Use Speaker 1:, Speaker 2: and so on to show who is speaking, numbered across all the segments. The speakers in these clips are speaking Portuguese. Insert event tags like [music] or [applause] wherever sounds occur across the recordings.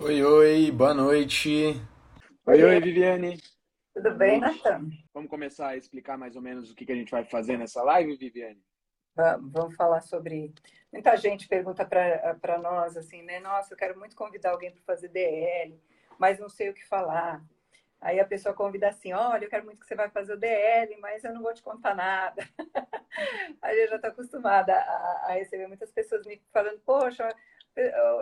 Speaker 1: Oi, oi, boa noite.
Speaker 2: Oi, oi, Viviane.
Speaker 3: Tudo bem, Natan?
Speaker 2: Vamos começar a explicar mais ou menos o que a gente vai fazer nessa live, Viviane?
Speaker 3: Vamos falar sobre. Muita gente pergunta para nós assim, né? Nossa, eu quero muito convidar alguém para fazer DL, mas não sei o que falar. Aí a pessoa convida assim: olha, eu quero muito que você vai fazer o DL, mas eu não vou te contar nada. [laughs] Aí eu já estou acostumada a, a, receber muitas pessoas me falando: poxa,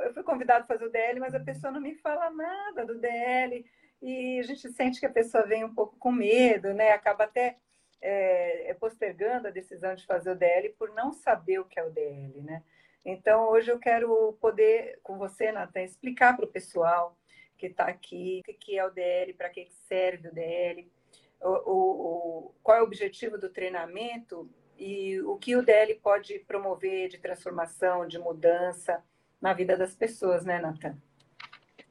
Speaker 3: eu fui convidado a fazer o DL, mas a pessoa não me fala nada do DL e a gente sente que a pessoa vem um pouco com medo, né? Acaba até é, é, postergando a decisão de fazer o DL por não saber o que é o DL, né? Então, hoje eu quero poder, com você, Nathan, explicar para o pessoal que está aqui o que é o DL, para que serve o DL, o, o, qual é o objetivo do treinamento e o que o DL pode promover de transformação, de mudança na vida das pessoas, né, Nathan?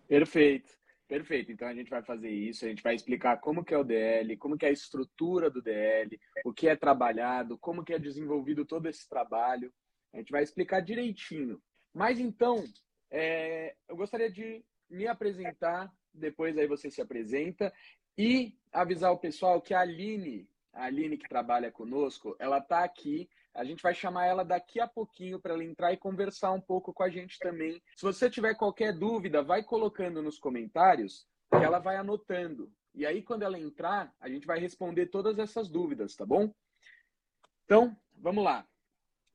Speaker 2: Perfeito. Perfeito. Então a gente vai fazer isso, a gente vai explicar como que é o DL, como que é a estrutura do DL, o que é trabalhado, como que é desenvolvido todo esse trabalho. A gente vai explicar direitinho. Mas então, é, eu gostaria de me apresentar, depois aí você se apresenta e avisar o pessoal que a Aline, a Aline que trabalha conosco, ela está aqui a gente vai chamar ela daqui a pouquinho para ela entrar e conversar um pouco com a gente também. Se você tiver qualquer dúvida, vai colocando nos comentários que ela vai anotando. E aí, quando ela entrar, a gente vai responder todas essas dúvidas, tá bom? Então, vamos lá.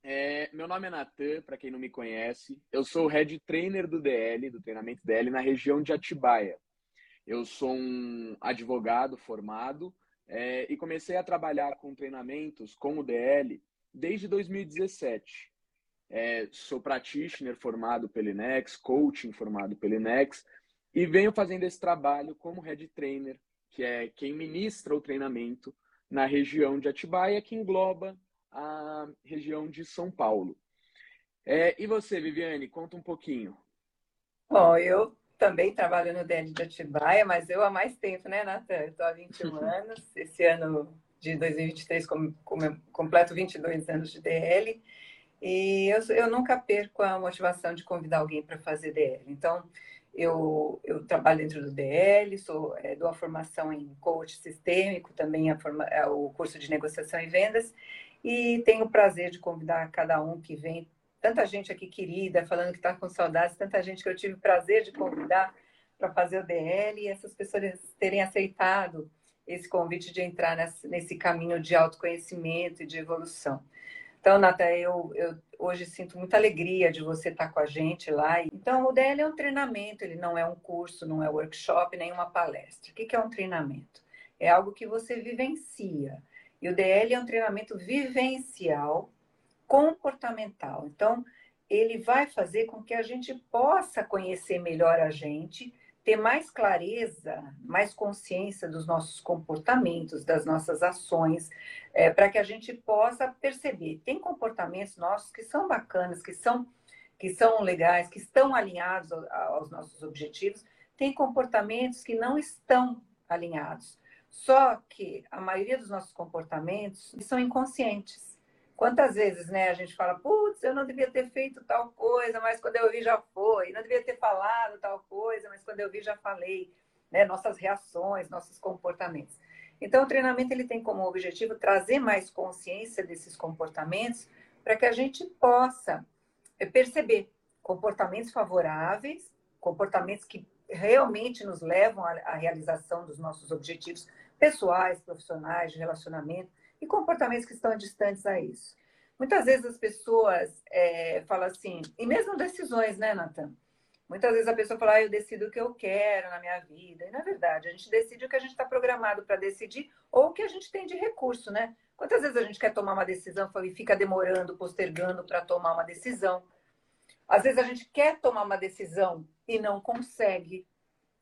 Speaker 2: É, meu nome é Natan, para quem não me conhece. Eu sou o head trainer do DL, do treinamento DL, na região de Atibaia. Eu sou um advogado formado é, e comecei a trabalhar com treinamentos com o DL desde 2017. É, sou practitioner formado pelo INEX, coaching formado pelo INEX, e venho fazendo esse trabalho como head trainer, que é quem ministra o treinamento na região de Atibaia, que engloba a região de São Paulo. É, e você, Viviane, conta um pouquinho.
Speaker 3: Bom, eu também trabalho no DL de Atibaia, mas eu há mais tempo, né, Natan? Estou há 21 [laughs] anos. Esse ano de 2023, com, com, completo 22 anos de DL, e eu, eu nunca perco a motivação de convidar alguém para fazer DL. Então, eu, eu trabalho dentro do DL, sou, é, dou a formação em coach sistêmico, também a forma, é, o curso de negociação e vendas, e tenho o prazer de convidar cada um que vem, tanta gente aqui querida, falando que está com saudades, tanta gente que eu tive prazer de convidar para fazer o DL, e essas pessoas terem aceitado esse convite de entrar nesse, caminho de autoconhecimento e de evolução. Então, Nata, eu, eu, hoje sinto muita alegria de você estar com a gente lá. Então, o DL é um treinamento, ele não é um curso, não é workshop, nem uma palestra. O que é um treinamento? É algo que você vivencia. E o DL é um treinamento vivencial, comportamental. Então, ele vai fazer com que a gente possa conhecer melhor a gente ter mais clareza, mais consciência dos nossos comportamentos, das nossas ações, é, para que a gente possa perceber. Tem comportamentos nossos que são bacanas, que são, que são legais, que estão alinhados aos nossos objetivos, tem comportamentos que não estão alinhados. Só que a maioria dos nossos comportamentos são inconscientes. Quantas vezes, né, a gente fala, putz, eu não devia ter feito tal coisa, mas quando eu vi já foi. Não devia ter falado tal coisa, mas quando eu vi já falei. Né? Nossas reações, nossos comportamentos. Então, o treinamento ele tem como objetivo trazer mais consciência desses comportamentos para que a gente possa eh, perceber comportamentos favoráveis, comportamentos que realmente nos levam à realização dos nossos objetivos pessoais, profissionais, de relacionamento, e comportamentos que estão distantes a isso. Muitas vezes as pessoas é, falam assim, e mesmo decisões, né, Nathan? Muitas vezes a pessoa fala, ah, eu decido o que eu quero na minha vida. E na verdade, a gente decide o que a gente está programado para decidir ou o que a gente tem de recurso, né? Quantas vezes a gente quer tomar uma decisão e fica demorando, postergando para tomar uma decisão? Às vezes a gente quer tomar uma decisão e não consegue.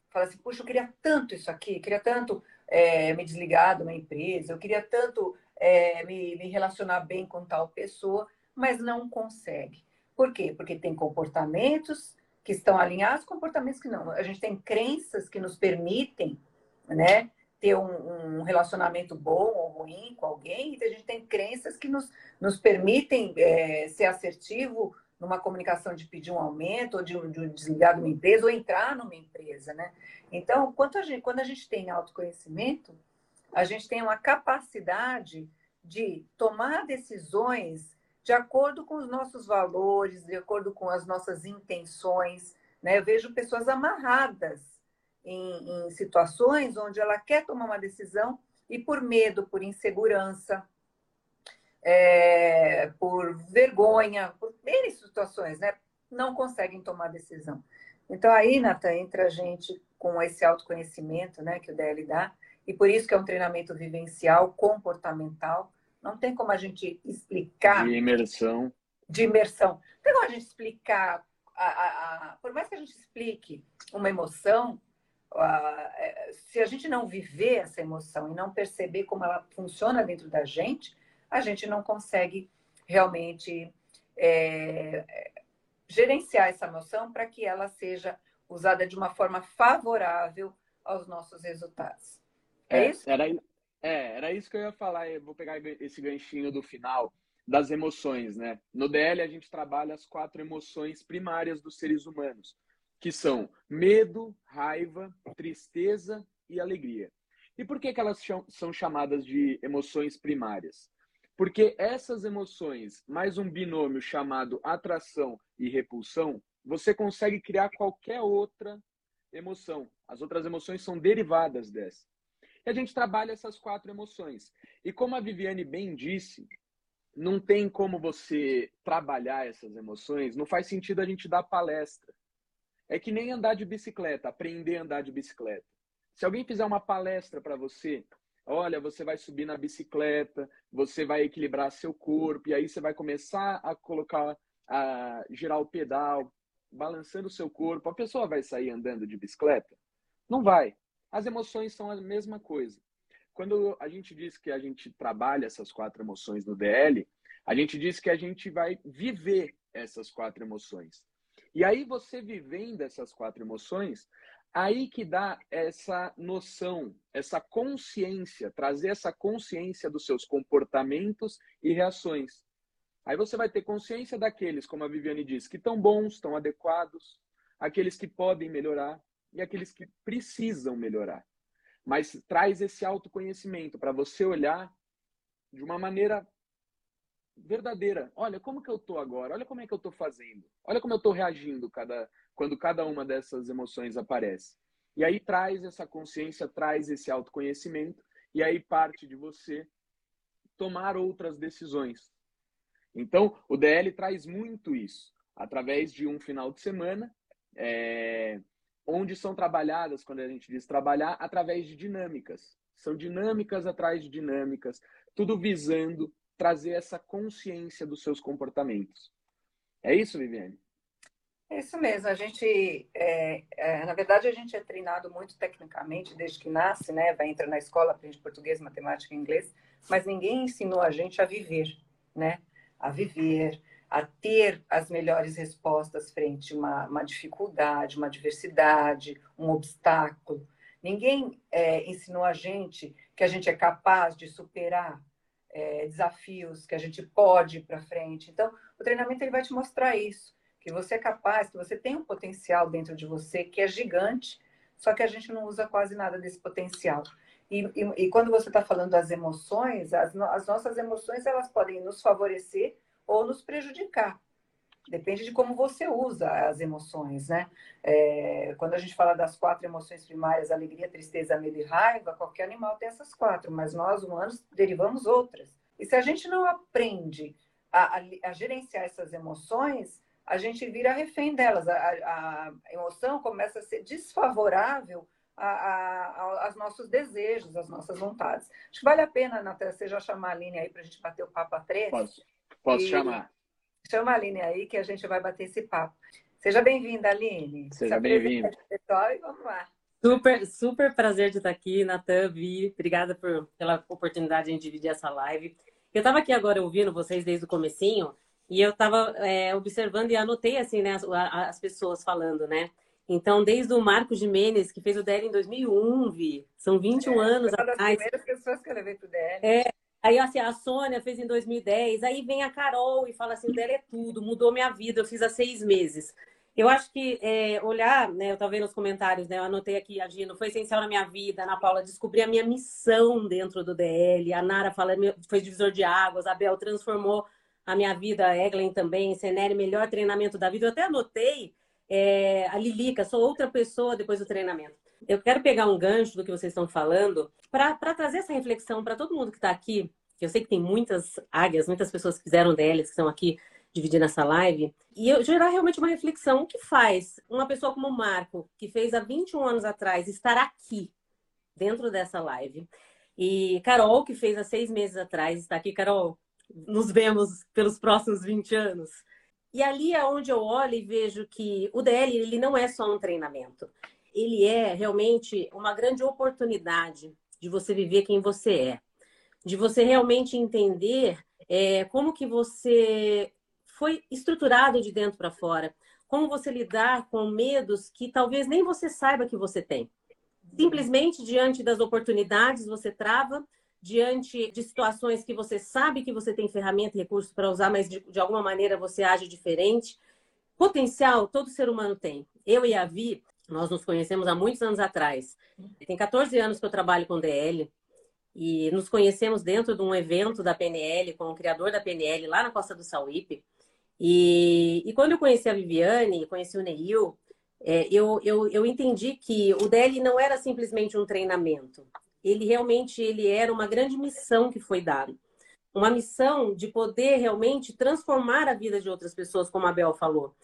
Speaker 3: Fala assim, puxa, eu queria tanto isso aqui, queria tanto é, me desligar de uma empresa, eu queria tanto é, me, me relacionar bem com tal pessoa, mas não consegue. Por quê? Porque tem comportamentos que estão alinhados, comportamentos que não. A gente tem crenças que nos permitem, né, ter um, um, relacionamento bom ou ruim com alguém, e a gente tem crenças que nos, nos permitem é, ser assertivo numa comunicação de pedir um aumento, ou de, de desligar de uma empresa, ou entrar numa empresa, né? Então, a gente, quando a gente tem autoconhecimento, a gente tem uma capacidade de tomar decisões de acordo com os nossos valores, de acordo com as nossas intenções. Né? Eu vejo pessoas amarradas em, em situações onde ela quer tomar uma decisão e por medo, por insegurança, é, por vergonha, por N situações, né? não conseguem tomar decisão. Então, aí, Natan, entra a gente com esse autoconhecimento né, que o DL dá, e por isso que é um treinamento vivencial, comportamental. Não tem como a gente explicar.
Speaker 2: De imersão.
Speaker 3: De imersão. Não tem como a gente explicar. A, a, a, por mais que a gente explique uma emoção, é, se a gente não viver essa emoção e não perceber como ela funciona dentro da gente, a gente não consegue realmente é, gerenciar essa emoção para que ela seja usada de uma forma favorável aos nossos resultados. É, é isso?
Speaker 2: Era, é, era isso que eu ia falar. Eu vou pegar esse ganchinho do final das emoções, né? No DL a gente trabalha as quatro emoções primárias dos seres humanos, que são medo, raiva, tristeza e alegria. E por que, que elas são chamadas de emoções primárias? Porque essas emoções, mais um binômio chamado atração e repulsão, você consegue criar qualquer outra emoção. As outras emoções são derivadas dessa. E a gente trabalha essas quatro emoções. E como a Viviane bem disse, não tem como você trabalhar essas emoções, não faz sentido a gente dar palestra. É que nem andar de bicicleta, aprender a andar de bicicleta. Se alguém fizer uma palestra para você, olha, você vai subir na bicicleta, você vai equilibrar seu corpo, e aí você vai começar a colocar, a girar o pedal, balançando o seu corpo, a pessoa vai sair andando de bicicleta? Não vai. As emoções são a mesma coisa. Quando a gente diz que a gente trabalha essas quatro emoções no DL, a gente diz que a gente vai viver essas quatro emoções. E aí você vivendo essas quatro emoções, aí que dá essa noção, essa consciência, trazer essa consciência dos seus comportamentos e reações. Aí você vai ter consciência daqueles, como a Viviane disse, que estão bons, estão adequados, aqueles que podem melhorar e aqueles que precisam melhorar. Mas traz esse autoconhecimento para você olhar de uma maneira verdadeira. Olha como que eu tô agora, olha como é que eu tô fazendo, olha como eu tô reagindo cada, quando cada uma dessas emoções aparece. E aí traz essa consciência, traz esse autoconhecimento, e aí parte de você tomar outras decisões. Então, o DL traz muito isso, através de um final de semana, é, onde são trabalhadas, quando a gente diz trabalhar, através de dinâmicas. São dinâmicas atrás de dinâmicas, tudo visando trazer essa consciência dos seus comportamentos. É isso, Viviane?
Speaker 3: É isso mesmo. A gente, é, é, na verdade, a gente é treinado muito tecnicamente desde que nasce, né? Vai entrar na escola, aprende português, matemática inglês, mas ninguém ensinou a gente a viver, né? a viver, a ter as melhores respostas frente a uma, uma dificuldade, uma adversidade, um obstáculo. Ninguém é, ensinou a gente que a gente é capaz de superar é, desafios, que a gente pode ir para frente. Então, o treinamento ele vai te mostrar isso, que você é capaz, que você tem um potencial dentro de você que é gigante, só que a gente não usa quase nada desse potencial. E, e, e quando você está falando das emoções, as, as nossas emoções elas podem nos favorecer ou nos prejudicar. Depende de como você usa as emoções, né? É, quando a gente fala das quatro emoções primárias, alegria, tristeza, medo e raiva, qualquer animal tem essas quatro, mas nós humanos derivamos outras. E se a gente não aprende a, a, a gerenciar essas emoções, a gente vira refém delas. A, a, emoção começa a ser desfavorável aos nossos desejos, às nossas vontades. Acho que vale a pena, Natália, você já chamar a Aline aí para a gente bater o papo a três?
Speaker 2: Posso, posso e... chamar.
Speaker 3: Chama a Aline aí que a gente vai bater esse papo. Seja bem-vinda, Aline.
Speaker 2: Seja bem-vinda.
Speaker 3: Pessoal, e vamos lá.
Speaker 4: Super, super prazer de estar aqui, Natan, Vi. Obrigada por, pela oportunidade de dividir essa live. Eu estava aqui agora ouvindo vocês desde o comecinho e eu estava é, observando e anotei assim, né, as, as pessoas falando, né? Então, desde o Marcos Jimenez, que fez o DL em 2001, Vi. São 21 é, anos
Speaker 3: uma das
Speaker 4: atrás.
Speaker 3: primeiras pessoas que eu levei para o DL.
Speaker 4: É, Aí assim, a Sônia fez em 2010, aí vem a Carol e fala assim, o dela é tudo, mudou minha vida, eu fiz há seis meses. Eu acho que é, olhar, né, eu estava vendo os comentários, né, eu anotei aqui, a Gino, foi essencial na minha vida, Ana Paula, descobri a minha missão dentro do DL, a Nara fala, foi divisor de águas, a Bel transformou a minha vida, a Eglen também, Seneri, melhor treinamento da vida. Eu até anotei é, a Lilica, sou outra pessoa depois do treinamento. Eu quero pegar um gancho do que vocês estão falando para trazer essa reflexão para todo mundo que está aqui, que eu sei que tem muitas águias, muitas pessoas que fizeram DLs que estão aqui dividir nessa live, e eu gerar realmente uma reflexão. O que faz uma pessoa como o Marco, que fez há 21 anos atrás, estar aqui, dentro dessa live? E Carol, que fez há seis meses atrás, está aqui. Carol, nos vemos pelos próximos 20 anos. E ali é onde eu olho e vejo que o DL ele não é só um treinamento. Ele é realmente uma grande oportunidade de você viver quem você é. De você realmente entender é, como que você foi estruturado de dentro para fora. Como você lidar com medos que talvez nem você saiba que você tem. Simplesmente diante das oportunidades você trava, diante de situações que você sabe que você tem ferramenta e recurso para usar, mas de, de, alguma maneira você age diferente. Potencial todo ser humano tem. Eu e a Vi, nós nos conhecemos há muitos anos atrás. Tem 14 anos que eu trabalho com DL e nos conhecemos dentro de um evento da PNL com o criador da PNL lá na Costa do Sauípe. E, e quando eu conheci a Viviane, conheci o Neil, é, eu, eu, eu entendi que o DL não era simplesmente um treinamento. Ele realmente ele era uma grande missão que foi dada. Uma missão de poder realmente transformar a vida de outras pessoas, como a Bel falou.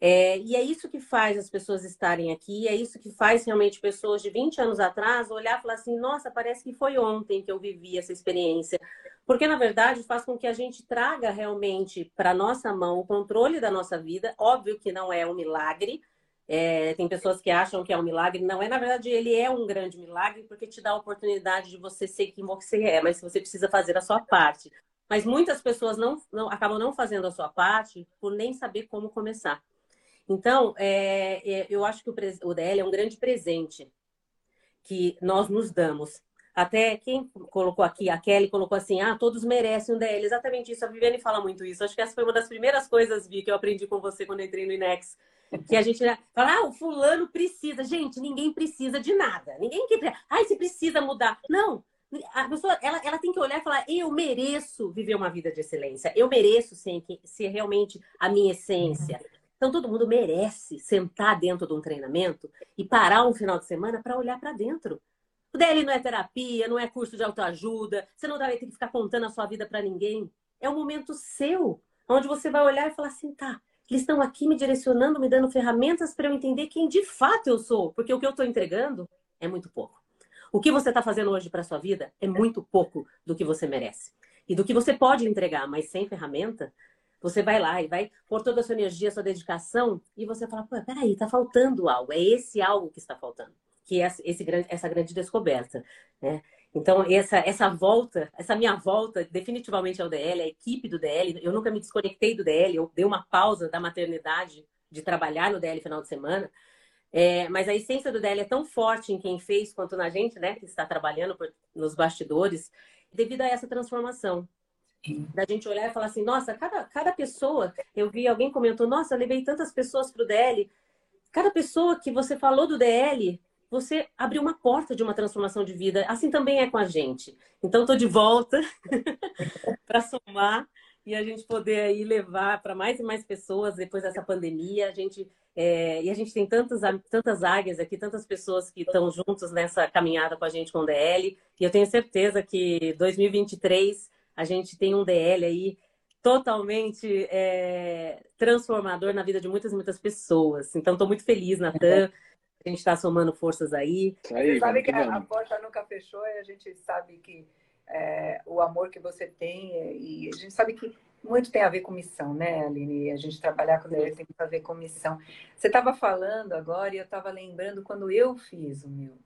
Speaker 4: É, e é isso que faz as pessoas estarem aqui, é isso que faz realmente pessoas de 20 anos atrás olhar e falar assim: nossa, parece que foi ontem que eu vivi essa experiência. Porque, na verdade, faz com que a gente traga realmente para nossa mão o controle da nossa vida. Óbvio que não é um milagre. É, tem pessoas que acham que é um milagre. Não é, na verdade, ele é um grande milagre porque te dá a oportunidade de você ser quem você é, mas você precisa fazer a sua parte. Mas muitas pessoas não, não acabam não fazendo a sua parte por nem saber como começar. Então, é, é, eu acho que o, o DL é um grande presente que nós nos damos. Até quem colocou aqui, a Kelly colocou assim: ah, todos merecem um DL. Exatamente isso. A Viviane fala muito isso. Acho que essa foi uma das primeiras coisas, Vi, que eu aprendi com você quando entrei no Inex. Que a gente fala, ah, o fulano precisa. Gente, ninguém precisa de nada. Ninguém que. Ah, você precisa mudar. Não. A pessoa, ela, ela tem que olhar e falar: eu mereço viver uma vida de excelência. Eu mereço ser, ser realmente a minha essência. Então, todo mundo merece sentar dentro de um treinamento e parar um final de semana para olhar para dentro. O DL não é terapia, não é curso de autoajuda, você não vai ter que ficar contando a sua vida para ninguém. É um momento seu, onde você vai olhar e falar assim: tá, eles estão aqui me direcionando, me dando ferramentas para eu entender quem de fato eu sou, porque o que eu estou entregando é muito pouco. O que você está fazendo hoje para sua vida é muito pouco do que você merece. E do que você pode entregar, mas sem ferramenta, você vai lá e vai pôr toda a sua energia, sua dedicação, e você fala, pô, peraí, tá faltando algo. É esse algo que está faltando. Que é esse, essa grande descoberta. Né? Então, essa, essa volta, essa minha volta, definitivamente ao DL, a equipe do DL, eu nunca me desconectei do DL, eu dei uma pausa da maternidade de trabalhar no DL final de semana. É, mas a essência do DL é tão forte em quem fez quanto na gente, né, que está trabalhando por, nos bastidores, devido a essa transformação da gente olhar e falar assim, nossa, cada, cada pessoa, eu vi alguém comentou, nossa, eu levei tantas pessoas para o DL. Cada pessoa que você falou do DL, você abriu uma porta de uma transformação de vida. Assim também é com a gente. Então, estou de volta [laughs] para somar e a gente poder aí levar para mais e mais pessoas depois dessa pandemia. A gente é, e a gente tem tantas, tantas águias aqui, tantas pessoas que estão juntos nessa caminhada com a gente com o DL. E eu tenho certeza que 2023 a gente tem um DL aí totalmente é, transformador na vida de muitas, muitas pessoas. Então, estou muito feliz, Natan. A gente está somando forças aí.
Speaker 3: aí você sabe que a, a, porta nunca fechou e a gente sabe que é, o amor que você tem é, e a gente sabe que muito tem a ver com missão, né, Aline? A gente trabalhar com ele tem a ver com missão. Você estava falando agora e eu estava lembrando quando eu fiz o meu,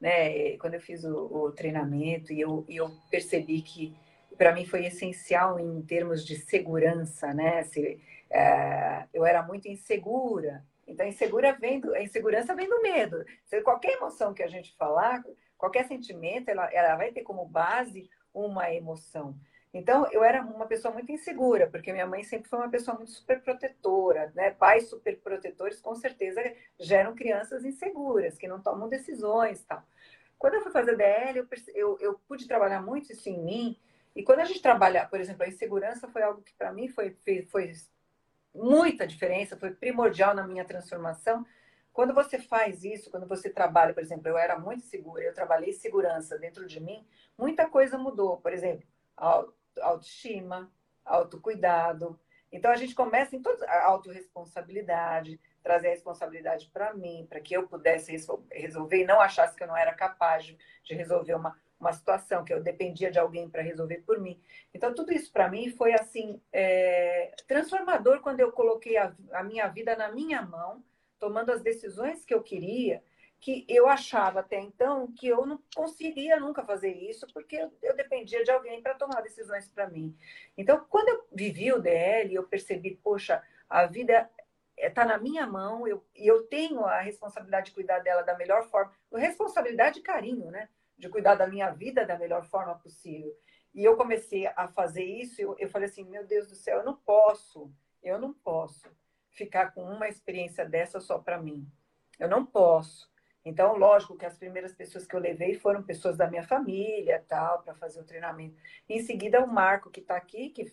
Speaker 3: né? Quando eu fiz o, o treinamento e eu, e eu percebi que para mim foi essencial em termos de segurança, né? Se, é, eu era muito insegura. Então, insegura vem do, a insegurança vem do medo. Qualquer emoção que a gente falar, qualquer sentimento, ela, ela vai ter como base uma emoção. Então, eu era uma pessoa muito insegura, porque minha mãe sempre foi uma pessoa muito super protetora, né? Pais super protetores, com certeza, geram crianças inseguras, que não tomam decisões tal. Quando eu fui fazer DL, eu, eu, eu, pude trabalhar muito isso em mim. E quando a gente trabalha, por exemplo, a insegurança foi algo que para mim foi, foi muita diferença, foi primordial na minha transformação. Quando você faz isso, quando você trabalha, por exemplo, eu era muito segura, eu trabalhei segurança dentro de mim, muita coisa mudou. Por exemplo, autoestima, autocuidado. Então a gente começa em toda a autorresponsabilidade, trazer a responsabilidade para mim, para que eu pudesse resolver e não achasse que eu não era capaz de resolver uma, uma situação, que eu dependia de alguém para resolver por mim. Então, tudo isso para mim foi assim é, transformador quando eu coloquei a, a minha vida na minha mão, tomando as decisões que eu queria que eu achava até então que eu não conseguiria nunca fazer isso, porque eu, eu dependia de alguém para tomar decisões para mim. Então, quando eu vivi o DL, eu percebi, poxa, a vida está na minha mão, eu, e eu tenho a responsabilidade de cuidar dela da melhor forma, responsabilidade e carinho, né? De cuidar da minha vida da melhor forma possível. E eu comecei a fazer isso, eu, eu falei assim, meu Deus do céu, eu não posso, eu não posso ficar com uma experiência dessa só para mim. Eu não posso. Então, lógico que as primeiras pessoas que eu levei foram pessoas da minha família, tal, para fazer o treinamento. Em seguida, o Marco, que está aqui, que,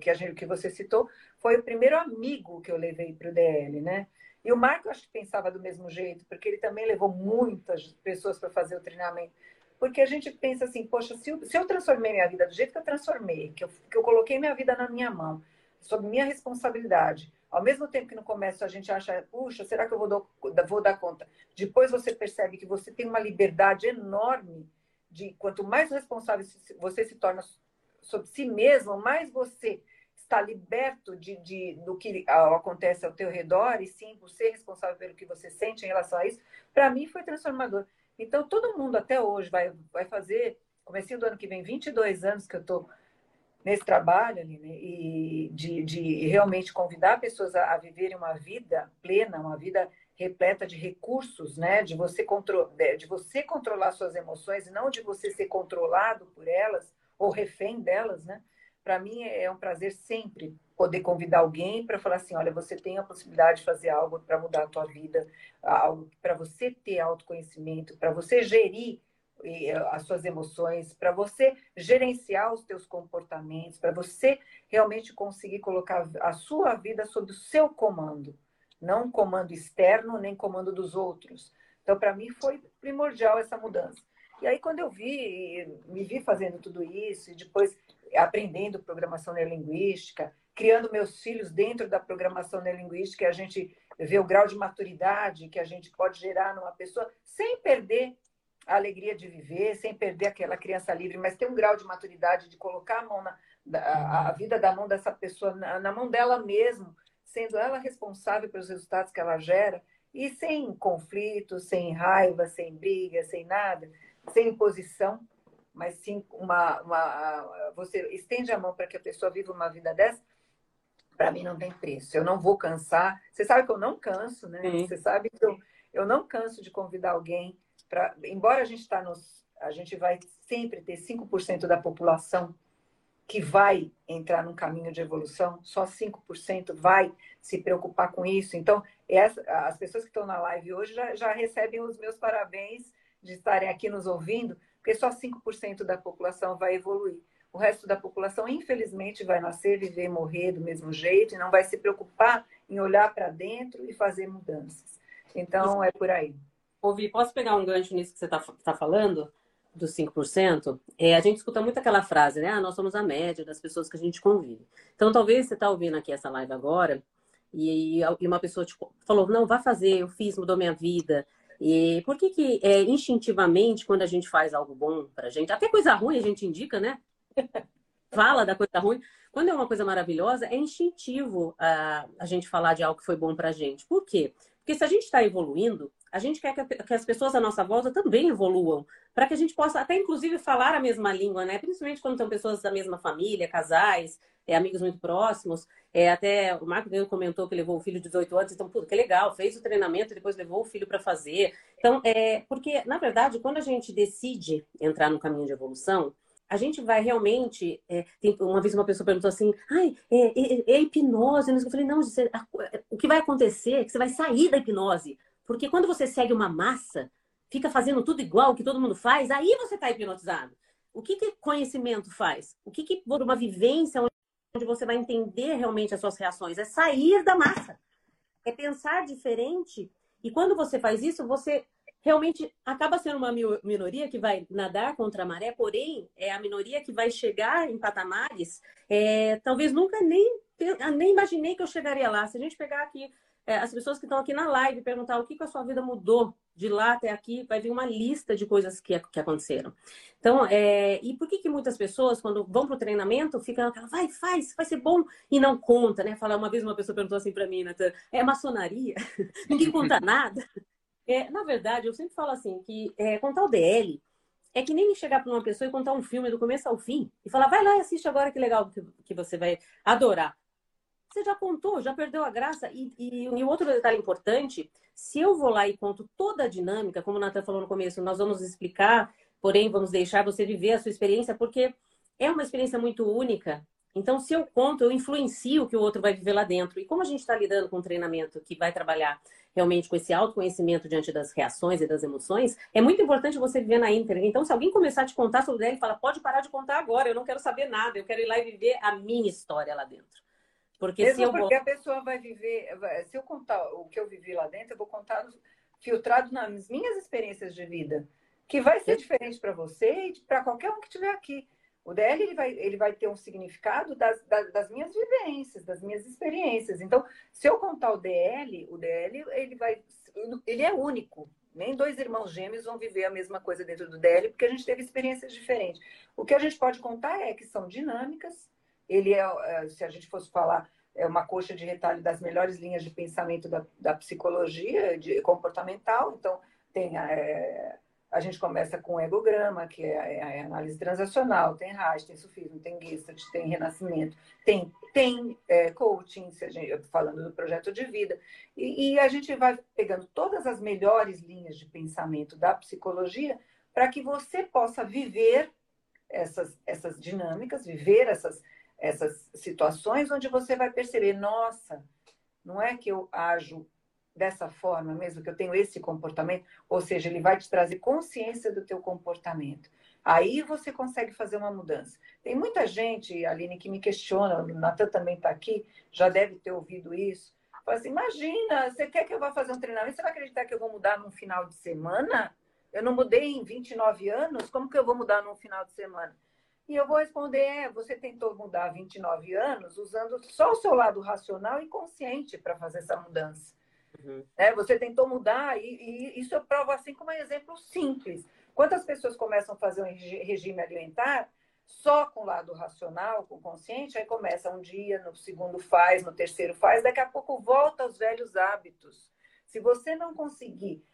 Speaker 3: que, a gente, que você citou, foi o primeiro amigo que eu levei para o DL, né? E o Marco, acho que pensava do mesmo jeito, porque ele também levou muitas pessoas para fazer o treinamento. Porque a gente pensa assim, poxa, se eu, se eu transformei minha vida do jeito que eu transformei, que eu, que eu coloquei minha vida na minha mão, sob minha responsabilidade, ao mesmo tempo que no começo a gente acha, puxa, será que eu vou, do, vou dar conta? Depois você percebe que você tem uma liberdade enorme de quanto mais responsável você se torna sobre si mesmo, mais você está liberto de, de, do que acontece ao teu redor e sim por ser responsável pelo que você sente em relação a isso, para mim foi transformador. Então, todo mundo até hoje vai, vai fazer, comecinho do ano que vem, 22 anos que eu estou nesse trabalho, Aline, e de, de realmente convidar pessoas a, a viverem uma vida plena, uma vida repleta de recursos, né? De você, contro de você controlar suas emoções e não de você ser controlado por elas ou refém delas, né? Para mim é um prazer sempre poder convidar alguém para falar assim, olha, você tem a possibilidade de fazer algo para mudar a tua vida, algo para você ter autoconhecimento, para você gerir eh, as suas emoções, para você gerenciar os teus comportamentos, para você realmente conseguir colocar a sua vida sob o seu comando, não comando externo nem comando dos outros. Então, para mim foi primordial essa mudança. E aí, quando eu vi, me vi fazendo tudo isso, e depois aprendendo programação neurolinguística, criando meus filhos dentro da programação neurolinguística, a gente vê o grau de maturidade que a gente pode gerar numa pessoa, sem perder a alegria de viver, sem perder aquela criança livre, mas ter um grau de maturidade de colocar a mão na a, a vida da mão dessa pessoa na, na mão dela mesmo, sendo ela responsável pelos resultados que ela gera e sem conflito, sem raiva, sem briga, sem nada, sem imposição, mas sim uma, uma você estende a mão para que a pessoa viva uma vida dessa. Para mim não tem preço. Eu não vou cansar. Você sabe que eu não canso, né? Sim. Você sabe que eu, eu não canso de convidar alguém para, embora a gente está nos, a gente vai sempre ter 5% da população que vai entrar num caminho de evolução, só 5% vai se preocupar com isso. Então, essa, as pessoas que estão na live hoje já, já recebem os meus parabéns de estarem aqui nos ouvindo, porque só 5% da população vai evoluir. O resto da população, infelizmente, vai nascer, viver, morrer do mesmo jeito e não vai se preocupar em olhar para dentro e fazer mudanças. Então, é por aí.
Speaker 4: Ouvi, posso pegar um gancho nisso que você está tá falando? Dos 5%? É, a gente escuta muito aquela frase, né? Ah, nós somos a média das pessoas que a gente convive. Então, talvez você está ouvindo aqui essa live agora e, e uma pessoa te falou, não, vá fazer, eu fiz, mudou minha vida. E por que que é, instintivamente, quando a gente faz algo bom pra gente, até coisa ruim a gente indica, né? [laughs] Fala da coisa ruim. Quando é uma coisa maravilhosa, é instintivo a, a gente falar de algo que foi bom pra gente. Por quê? Porque se a gente está evoluindo, a gente quer que as pessoas à nossa volta também evoluam, para que a gente possa até inclusive falar a mesma língua, né? Principalmente quando são pessoas da mesma família, casais, é, amigos muito próximos. É, até o Marco Ganho comentou que levou o filho de 18 anos, então, puta, que legal, fez o treinamento e depois levou o filho para fazer. Então, é, porque, na verdade, quando a gente decide entrar no caminho de evolução, a gente vai realmente. É, tem, uma vez uma pessoa perguntou assim: ai, é, é, é hipnose? Eu falei: não, a, o que vai acontecer é que você vai sair da hipnose. Porque quando você segue uma massa, fica fazendo tudo igual que todo mundo faz, aí você está hipnotizado. O que, que conhecimento faz? O que, que uma vivência onde você vai entender realmente as suas reações? É sair da massa. É pensar diferente. E quando você faz isso, você realmente acaba sendo uma minoria que vai nadar contra a maré, porém, é a minoria que vai chegar em patamares, é, talvez nunca nem, nem imaginei que eu chegaria lá. Se a gente pegar aqui é, as pessoas que estão aqui na live perguntar o que, que a sua vida mudou de lá até aqui, vai vir uma lista de coisas que, que aconteceram. Então, é, e por que, que muitas pessoas, quando vão para o treinamento, ficam aquela, vai, faz, vai ser bom, e não conta, né? Falar uma vez uma pessoa perguntou assim para mim, Nathan, é maçonaria? [laughs] Ninguém conta nada. É, na verdade, eu sempre falo assim, que é, contar o DL é que nem chegar para uma pessoa e contar um filme do começo ao fim e falar, vai lá e assiste agora que legal que, que você vai adorar. Você já contou, já perdeu a graça. E, e, e outro detalhe importante, se eu vou lá e conto toda a dinâmica, como o Nathan falou no começo, nós vamos explicar, porém vamos deixar você viver a sua experiência, porque é uma experiência muito única então, se eu conto, eu influencio o que o outro vai viver lá dentro. E como a gente está lidando com um treinamento que vai trabalhar realmente com esse autoconhecimento diante das reações e das emoções, é muito importante você viver na íntegra. Então, se alguém começar a te contar sobre ele, fala, pode parar de contar agora, eu não quero saber nada, eu quero ir lá e viver a minha história lá dentro.
Speaker 3: Porque Mesmo se eu porque a pessoa vai viver, se eu contar o que eu vivi lá dentro, eu vou contar filtrado nas minhas experiências de vida, que vai ser diferente para você e para qualquer um que estiver aqui. O DL ele vai, ele vai ter um significado das, das, das, minhas vivências, das minhas experiências. Então, se eu contar o DL, o DL ele vai, ele é único. Nem dois irmãos gêmeos vão viver a mesma coisa dentro do DL, porque a gente teve experiências diferentes. O que a gente pode contar é que são dinâmicas. Ele é, é se a gente fosse falar, é uma coxa de retalho das melhores linhas de pensamento da, da psicologia de, comportamental. Então, tem é, a gente começa com egograma, que é, é a análise transacional, tem Reich, tem sufismo, tem Gestalt, tem renascimento, tem, tem é, coaching, falando do projeto de vida. E, e, a gente vai pegando todas as melhores linhas de pensamento da psicologia para que você possa viver essas, essas dinâmicas, viver essas, essas situações onde você vai perceber, nossa, não é que eu ajo dessa forma mesmo, que eu tenho esse comportamento, ou seja, ele vai te trazer consciência do teu comportamento. Aí você consegue fazer uma mudança. Tem muita gente, Aline, que me questiona, o Natan também está aqui, já deve ter ouvido isso. Fala assim, imagina, você quer que eu vá fazer um treinamento, você vai acreditar que eu vou mudar num final de semana? Eu não mudei em 29 anos, como que eu vou mudar num final de semana? E eu vou responder, é, você tentou mudar 29 anos usando só o seu lado racional e consciente para fazer essa mudança. Uhum. É, você tentou mudar, e, e, isso eu provo assim como um exemplo simples. Quantas pessoas começam a fazer um regime alimentar só com o lado racional, com o consciente, aí começa um dia, no segundo faz, no terceiro faz, daqui a pouco volta aos velhos hábitos. Se você não conseguir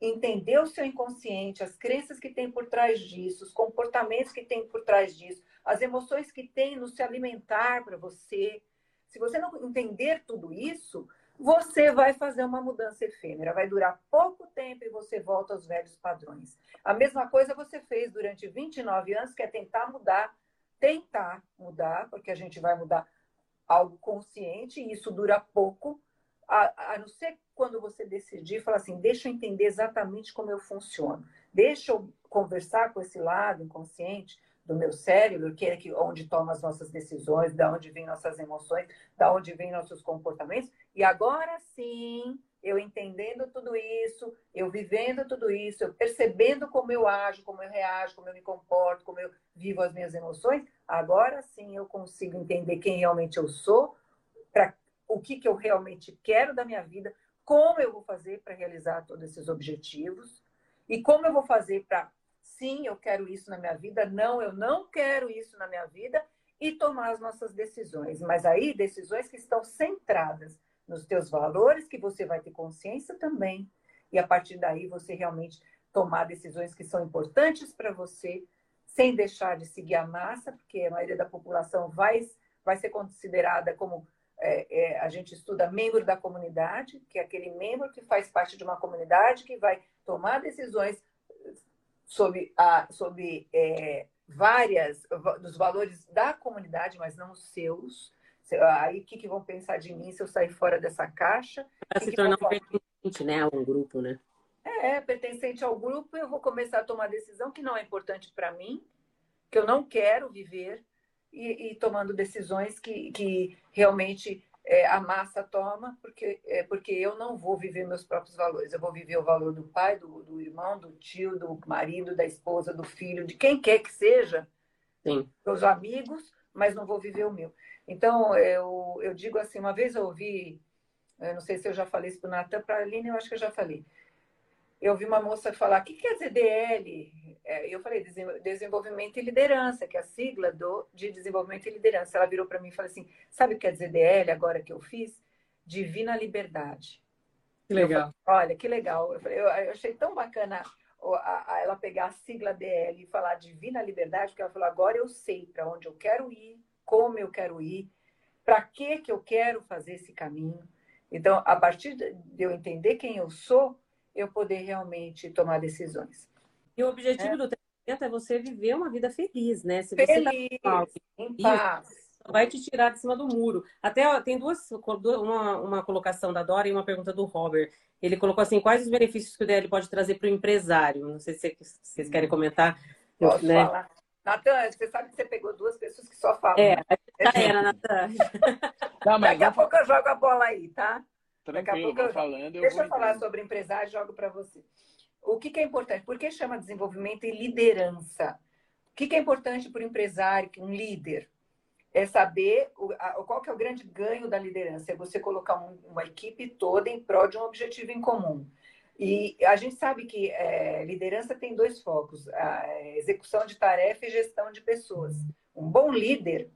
Speaker 3: entender o seu inconsciente, as crenças que tem por trás disso, os comportamentos que tem por trás disso, as emoções que tem no se alimentar para você, se você não entender tudo isso, você vai fazer uma mudança efêmera, vai durar pouco tempo e você volta aos velhos padrões. A mesma coisa você fez durante 29 anos, que é tentar mudar, tentar mudar, porque a gente vai mudar algo consciente e isso dura pouco, a, a não ser quando você decidir falar assim, deixa eu entender exatamente como eu funciono, deixa eu conversar com esse lado inconsciente, do meu cérebro, que é que, onde toma as nossas decisões, da onde vêm nossas emoções, da onde vêm nossos comportamentos. E agora sim, eu entendendo tudo isso, eu vivendo tudo isso, eu percebendo como eu ajo, como eu reajo, como eu me comporto, como eu vivo as minhas emoções, agora sim eu consigo entender quem realmente eu sou, para o que, que eu realmente quero da minha vida, como eu vou fazer para realizar todos esses objetivos e como eu vou fazer para sim, eu quero isso na minha vida, não, eu não quero isso na minha vida, e tomar as nossas decisões. Mas aí, decisões que estão centradas nos teus valores, que você vai ter consciência também, e a partir daí você realmente tomar decisões que são importantes para você, sem deixar de seguir a massa, porque a maioria da população vai, vai ser considerada como é, é, a gente estuda membro da comunidade, que é aquele membro que faz parte de uma comunidade que vai tomar decisões sob, a, sob é, várias dos valores da comunidade, mas não os seus. Aí o que, que vão pensar de mim se eu sair fora dessa caixa?
Speaker 4: Para se tornar um pertencente, né, a um grupo, né?
Speaker 3: É, pertencente ao grupo, eu vou começar a tomar decisão que não é importante para mim, que eu não quero viver, e, e tomando decisões que, que realmente é, a massa toma, porque, é, porque eu não vou viver meus próprios valores. Eu vou viver o valor do pai, do, do irmão, do tio, do marido, da esposa, do filho, de quem quer que seja,
Speaker 4: Sim.
Speaker 3: dos amigos, mas não vou viver o meu. Então, eu, eu digo assim, uma vez eu ouvi, eu não sei se eu já falei isso para o Natan, para a Aline eu acho que eu já falei. Eu ouvi uma moça falar, o que quer dizer DL? É, eu falei, desenvolvimento e liderança, que é a sigla do, de desenvolvimento e liderança. Ela virou para mim e falou assim, sabe o que quer dizer DL agora que eu fiz? Divina Liberdade.
Speaker 4: Que legal.
Speaker 3: Falei, Olha, que legal. Eu, falei, eu, eu achei tão bacana a, a, ela pegar a sigla DL e falar Divina Liberdade, porque ela falou, agora eu sei para onde eu quero ir, como eu quero ir, para que que eu quero fazer esse caminho. Então, a partir de eu entender quem eu sou, eu poder realmente tomar decisões.
Speaker 4: E o objetivo é. do treinamento é você viver uma vida feliz, né?
Speaker 3: Se você tá feliz, tá mal, em paz.
Speaker 4: vai te tirar de cima do muro. Até ó, tem duas, uma, uma colocação da Dora e uma pergunta do Robert. Ele colocou assim: quais os benefícios que o DL pode trazer para o empresário? Não sei se vocês querem comentar.
Speaker 3: Posso né? falar? Natan, você sabe que você pegou duas pessoas que só falam.
Speaker 4: É, já era, Natan.
Speaker 3: Daqui a pouco eu jogo a bola aí, tá?
Speaker 2: Tranquilo, Daqui a pouco eu...
Speaker 3: falando. Eu Deixa eu falar sobre empresário, jogo para você. O que, que, é importante? Por que chama desenvolvimento e liderança? O que, que é importante para o empresário, um líder? É saber o, a, qual que é o grande ganho da liderança. É você colocar um, uma equipe toda em prol de um objetivo em comum. E a gente sabe que é, liderança tem dois focos: a execução de tarefa e gestão de pessoas. Um bom líder,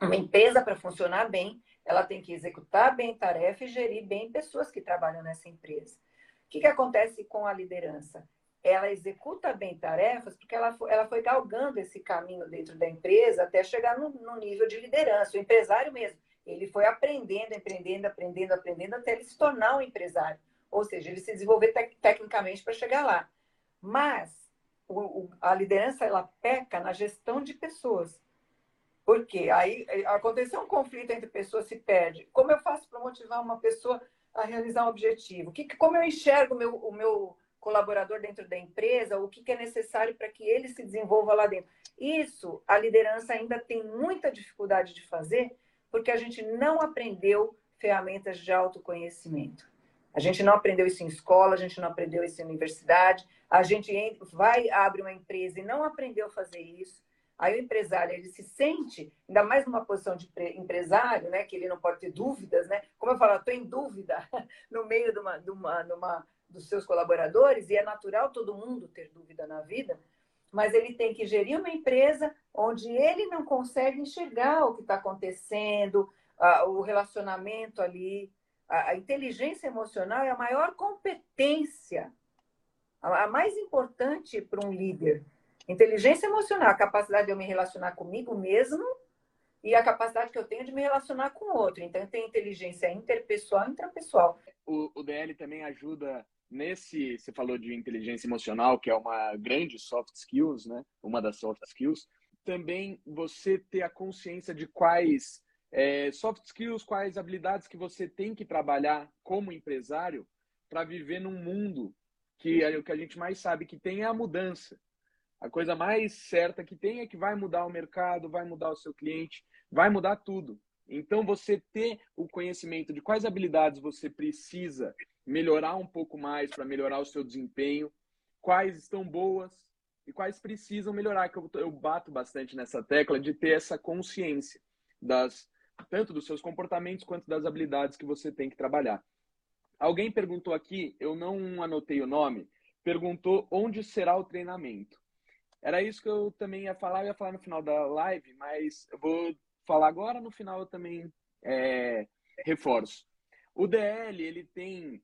Speaker 3: uma empresa para funcionar bem, ela tem que executar bem tarefa e gerir bem pessoas que trabalham nessa empresa. Que, que acontece com a liderança? Ela executa bem tarefas porque ela foi, ela foi galgando esse caminho dentro da empresa até chegar no, no nível de liderança. O empresário mesmo, ele foi aprendendo, aprendendo, aprendendo, aprendendo até ele se tornar um empresário. Ou seja, ele se desenvolver tec tecnicamente para chegar lá. Mas o, o, a liderança ela peca na gestão de pessoas. Por quê? Aí eh, aconteceu um conflito entre pessoas, se perde. Como eu faço para motivar uma pessoa a realizar um objetivo? Que, como eu enxergo meu, o meu colaborador dentro da empresa? O que, que é necessário para que ele se desenvolva lá dentro? Isso a liderança ainda tem muita dificuldade de fazer, porque a gente não aprendeu ferramentas de autoconhecimento. A gente não aprendeu isso em escola, a gente não aprendeu isso em universidade, a gente vai, abre uma empresa e não aprendeu a fazer isso. Aí o empresário ele se sente, ainda mais numa posição de empresário, né, que ele não pode ter dúvidas, né? Como eu falo, estou em dúvida [laughs] no meio de uma, de uma, de uma, dos seus colaboradores, e é natural todo mundo ter dúvida na vida, mas ele tem que gerir uma empresa onde ele não consegue enxergar o que está acontecendo, o relacionamento ali. A, inteligência emocional é a maior competência, a mais importante para um líder Inteligência emocional, a capacidade de eu me relacionar comigo mesmo e a capacidade que eu tenho de me relacionar com o outro. Então, tem inteligência interpessoal e intrapessoal.
Speaker 2: O, o DL também ajuda nesse. Você falou de inteligência emocional, que é uma grande soft skills, né? Uma das soft skills. Também você ter a consciência de quais é, soft skills, quais habilidades que você tem que trabalhar como empresário para viver num mundo que é o que a gente mais sabe que tem é a mudança. A coisa mais certa que tem é que vai mudar o mercado, vai mudar o seu cliente, vai mudar tudo. Então, você ter o conhecimento de quais habilidades você precisa melhorar um pouco mais para melhorar o seu desempenho, quais estão boas e quais precisam melhorar, que eu, eu bato bastante nessa tecla de ter essa consciência das tanto dos seus comportamentos quanto das habilidades que você tem que trabalhar. Alguém perguntou aqui, eu não anotei o nome, perguntou onde será o treinamento. Era isso que eu também ia falar, eu ia falar no final da live, mas eu vou falar agora, no final eu também é, reforço. O DL, ele tem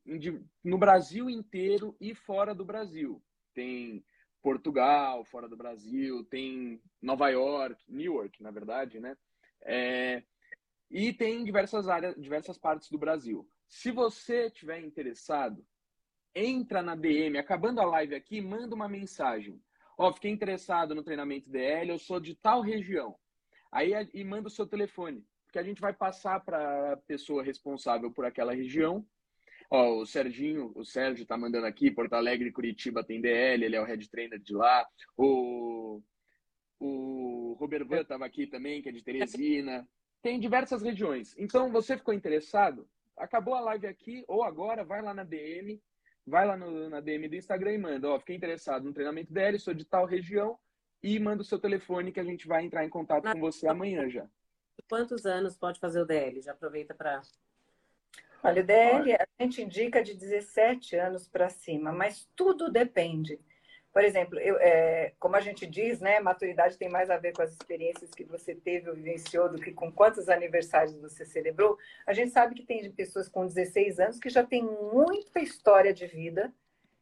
Speaker 2: no Brasil inteiro e fora do Brasil. Tem Portugal, fora do Brasil, tem Nova York, Newark, na verdade, né? É, e tem diversas áreas, diversas partes do Brasil. Se você tiver interessado, entra na DM, acabando a live aqui, manda uma mensagem ó, oh, fiquei interessado no treinamento DL, eu sou de tal região. Aí e manda o seu telefone, porque a gente vai passar para a pessoa responsável por aquela região. Ó, o Serginho, o Sérgio tá mandando aqui, Porto Alegre, Curitiba tem DL, ele é o head trainer de lá. O o Robert Van estava aqui também, que é de Teresina. Tem diversas regiões. Então, você ficou interessado? Acabou a live aqui, ou agora, vai lá na DM, vai lá no, na DM do Instagram e manda, ó, fiquei interessado no treinamento DL, sou de tal região, e manda o seu telefone que a gente vai entrar em contato com você amanhã já.
Speaker 4: Quantos anos pode fazer o DL? Já aproveita para.
Speaker 3: Olha, o DL a gente indica de 17 anos para cima, mas tudo depende. Por exemplo, eu, é, como a gente diz, né, maturidade tem mais a ver com as experiências que você teve ou vivenciou do que com quantos aniversários você celebrou. A gente sabe que tem pessoas com 16 anos que já têm muita história de vida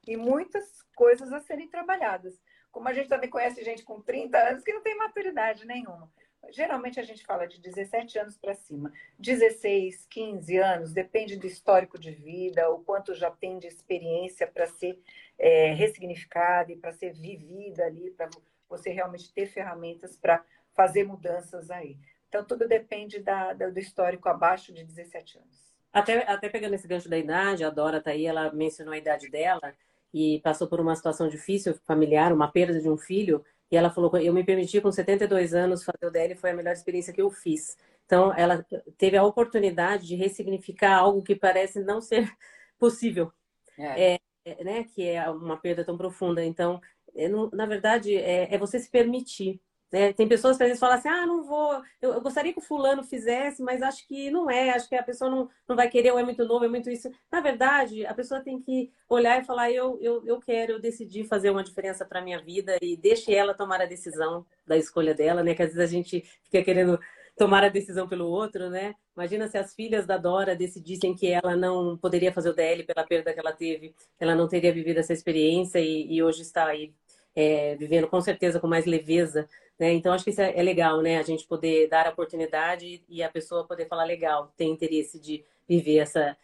Speaker 3: e muitas coisas a serem trabalhadas. Como a gente também conhece gente com 30 anos que não tem maturidade nenhuma. Geralmente a gente fala de 17 anos para cima. 16, 15 anos, depende do histórico de vida, o quanto já tem de experiência para ser é, ressignificada e para ser vivida ali, para você realmente ter ferramentas para fazer mudanças aí. Então, tudo depende da, do histórico abaixo de 17 anos.
Speaker 4: Até, até pegando esse gancho da idade, a Dora tá aí, ela mencionou a idade dela e passou por uma situação difícil familiar, uma perda de um filho. E ela falou: eu me permiti com 72 anos fazer o DL, foi a melhor experiência que eu fiz. Então, ela teve a oportunidade de ressignificar algo que parece não ser [laughs] possível, é. É, é né? Que é uma perda tão profunda. Então, é, na verdade, é, é você se permitir. Né? Tem pessoas que às vezes falam assim: ah, não vou, eu, eu, gostaria que o fulano fizesse, mas acho que não é, acho que a pessoa não, não vai querer, ou é muito novo, é muito isso. Na verdade, a pessoa tem que olhar e falar: eu, eu, eu quero, eu decidi fazer uma diferença para minha vida e deixe ela tomar a decisão da escolha dela, né? Que às vezes a gente fica querendo tomar a decisão pelo outro, né? Imagina se as filhas da Dora decidissem que ela não poderia fazer o DL pela perda que ela teve, ela não teria vivido essa experiência e, e hoje está aí é, vivendo com certeza com mais leveza né? Então, acho que isso é, é legal, né? A gente poder dar a oportunidade e a pessoa poder falar, legal, tem interesse de viver essa,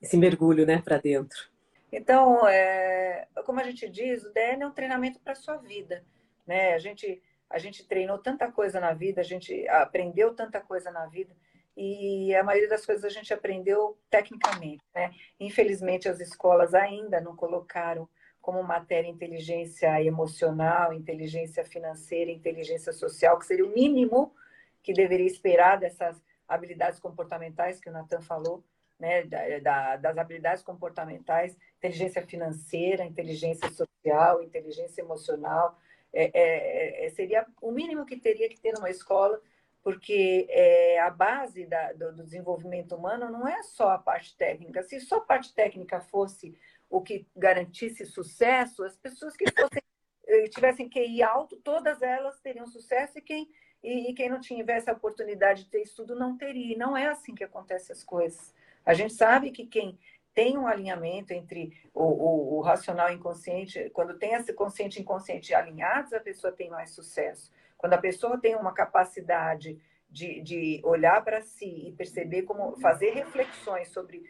Speaker 4: esse mergulho né, para dentro.
Speaker 3: Então, é, como a gente diz, o DN é um treinamento para a sua vida. Né? A, gente, a gente treinou tanta coisa na vida, a gente aprendeu tanta coisa na vida, e a maioria das coisas a gente aprendeu tecnicamente. Né? Infelizmente, as escolas ainda não colocaram como matéria inteligência emocional, inteligência financeira, inteligência social, que seria o mínimo que deveria esperar dessas habilidades comportamentais que o Natan falou, né, da, da, das habilidades comportamentais, inteligência financeira, inteligência social, inteligência emocional, é, é, é, seria o mínimo que teria que ter numa escola, porque é, a base da, do, do desenvolvimento humano não é só a parte técnica. Se só a parte técnica fosse o que garantisse sucesso, as pessoas que fossem, [laughs] eh, tivessem QI alto, todas elas teriam sucesso e quem, e, e quem não tivesse a oportunidade de ter estudo não teria. E não é assim que acontecem as coisas. A gente sabe que quem tem um alinhamento entre o, o, o racional e inconsciente, quando tem esse consciente e inconsciente alinhados, a pessoa tem mais sucesso. Quando a pessoa tem uma capacidade de, de olhar para si e perceber como fazer reflexões sobre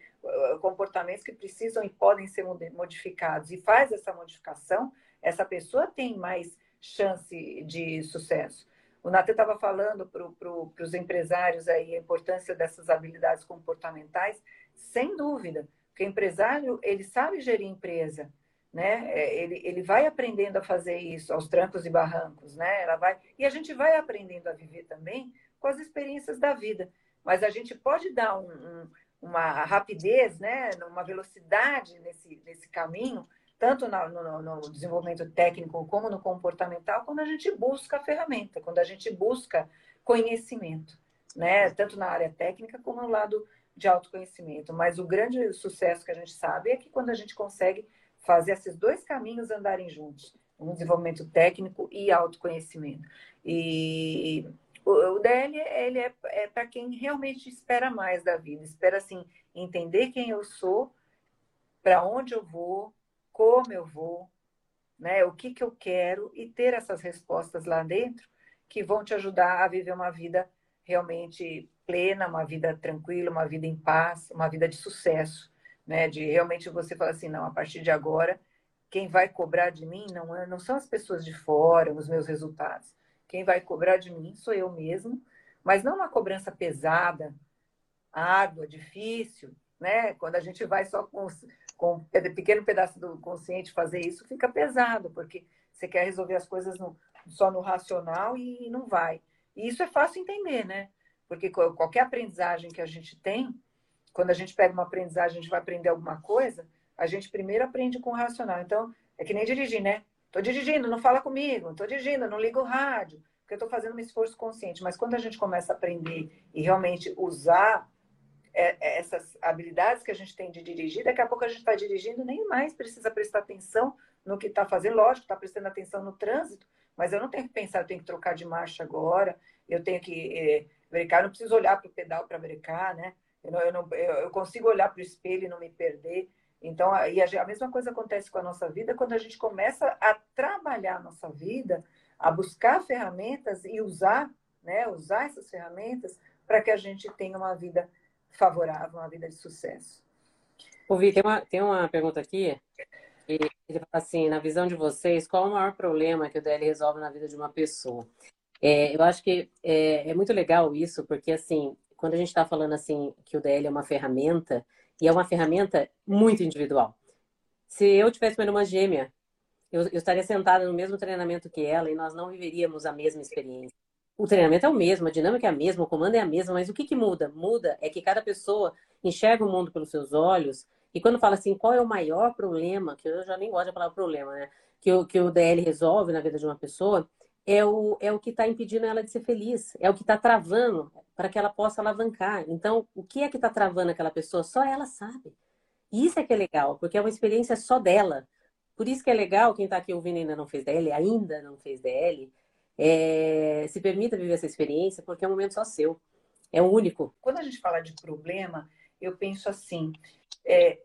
Speaker 3: comportamentos que precisam e podem ser modificados e faz essa modificação, essa pessoa tem mais chance de sucesso. O Natan estava falando para pro, os empresários aí a importância dessas habilidades comportamentais, sem dúvida, porque o empresário ele sabe gerir empresa, né? É, ele, ele vai aprendendo a fazer isso aos trancos e barrancos, né? Ela vai e a gente vai aprendendo a viver também com as experiências da vida. Mas a gente pode dar um, um, uma rapidez, né, uma velocidade nesse, nesse caminho, tanto no, no, no, desenvolvimento técnico como no comportamental, quando a gente busca a ferramenta, quando a gente busca conhecimento, né, tanto na área técnica como no lado de autoconhecimento. Mas o grande sucesso que a gente sabe é que quando a gente consegue fazer esses dois caminhos andarem juntos, um desenvolvimento técnico e autoconhecimento. E o, DL ele é, é para quem realmente espera mais da vida, espera assim entender quem eu sou, para onde eu vou, como eu vou, né? O que que eu quero e ter essas respostas lá dentro que vão te ajudar a viver uma vida realmente plena, uma vida tranquila, uma vida em paz, uma vida de sucesso, né? De realmente você falar assim, não, a partir de agora quem vai cobrar de mim não, é, não são as pessoas de fora, os meus resultados. Quem vai cobrar de mim sou eu mesmo, mas não uma cobrança pesada, árdua, difícil, né? Quando a gente vai só com, com um pequeno pedaço do consciente fazer isso, fica pesado, porque você quer resolver as coisas no, só no racional e não vai. E isso é fácil entender, né? Porque qualquer aprendizagem que a gente tem, quando a gente pega uma aprendizagem, a gente vai aprender alguma coisa, a gente primeiro aprende com o racional. Então, é que nem dirigir, né? Tô dirigindo, não fala comigo. Tô dirigindo, não liga o rádio. Porque eu tô fazendo um esforço consciente. Mas quando a gente começa a aprender e realmente usar é, é, essas habilidades que a gente tem de dirigir, daqui a pouco a gente está dirigindo, nem mais precisa prestar atenção no que está fazendo. Lógico, está prestando atenção no trânsito, mas eu não tenho que pensar, eu tenho que trocar de marcha agora, eu tenho que é, brecar, eu não preciso olhar para o pedal para brecar, né? Eu, não, eu, não, eu, consigo olhar para o espelho e não me perder. Então, e a, a mesma coisa acontece com a nossa vida quando a gente começa a trabalhar a nossa vida, a buscar ferramentas e usar, né? Usar essas ferramentas para que a gente tenha uma vida favorável, uma vida de sucesso.
Speaker 4: Ouvi, tem uma, tem uma pergunta aqui. Ele, ele fala assim, na visão de vocês, qual o maior problema que o DL resolve na vida de uma pessoa? É, eu acho que é, é, muito legal isso, porque assim, quando a gente está falando assim que o DL é uma ferramenta, e é uma ferramenta muito individual. Se eu tivesse uma irmã gêmea, eu, eu estaria sentada no mesmo treinamento que ela e nós não viveríamos a mesma experiência o treinamento é o mesmo, a dinâmica é a mesma, o comando é a mesma, mas o que, que muda? Muda é que cada pessoa enxerga o mundo pelos seus olhos e quando fala assim, qual é o maior problema, que eu já nem gosto de falar problema, né? Que o, que o DL resolve na vida de uma pessoa, é o, é o que está impedindo ela de ser feliz, é o que está travando para que ela possa alavancar. Então, o que é que está travando aquela pessoa? Só ela sabe. E isso é que é legal, porque é uma experiência só dela. Por isso que é legal, quem está aqui ouvindo ainda não fez DL, ainda não fez DL, é, se permita viver essa experiência, porque é um momento só seu. É o único.
Speaker 3: Quando a gente fala de problema, eu penso assim: é,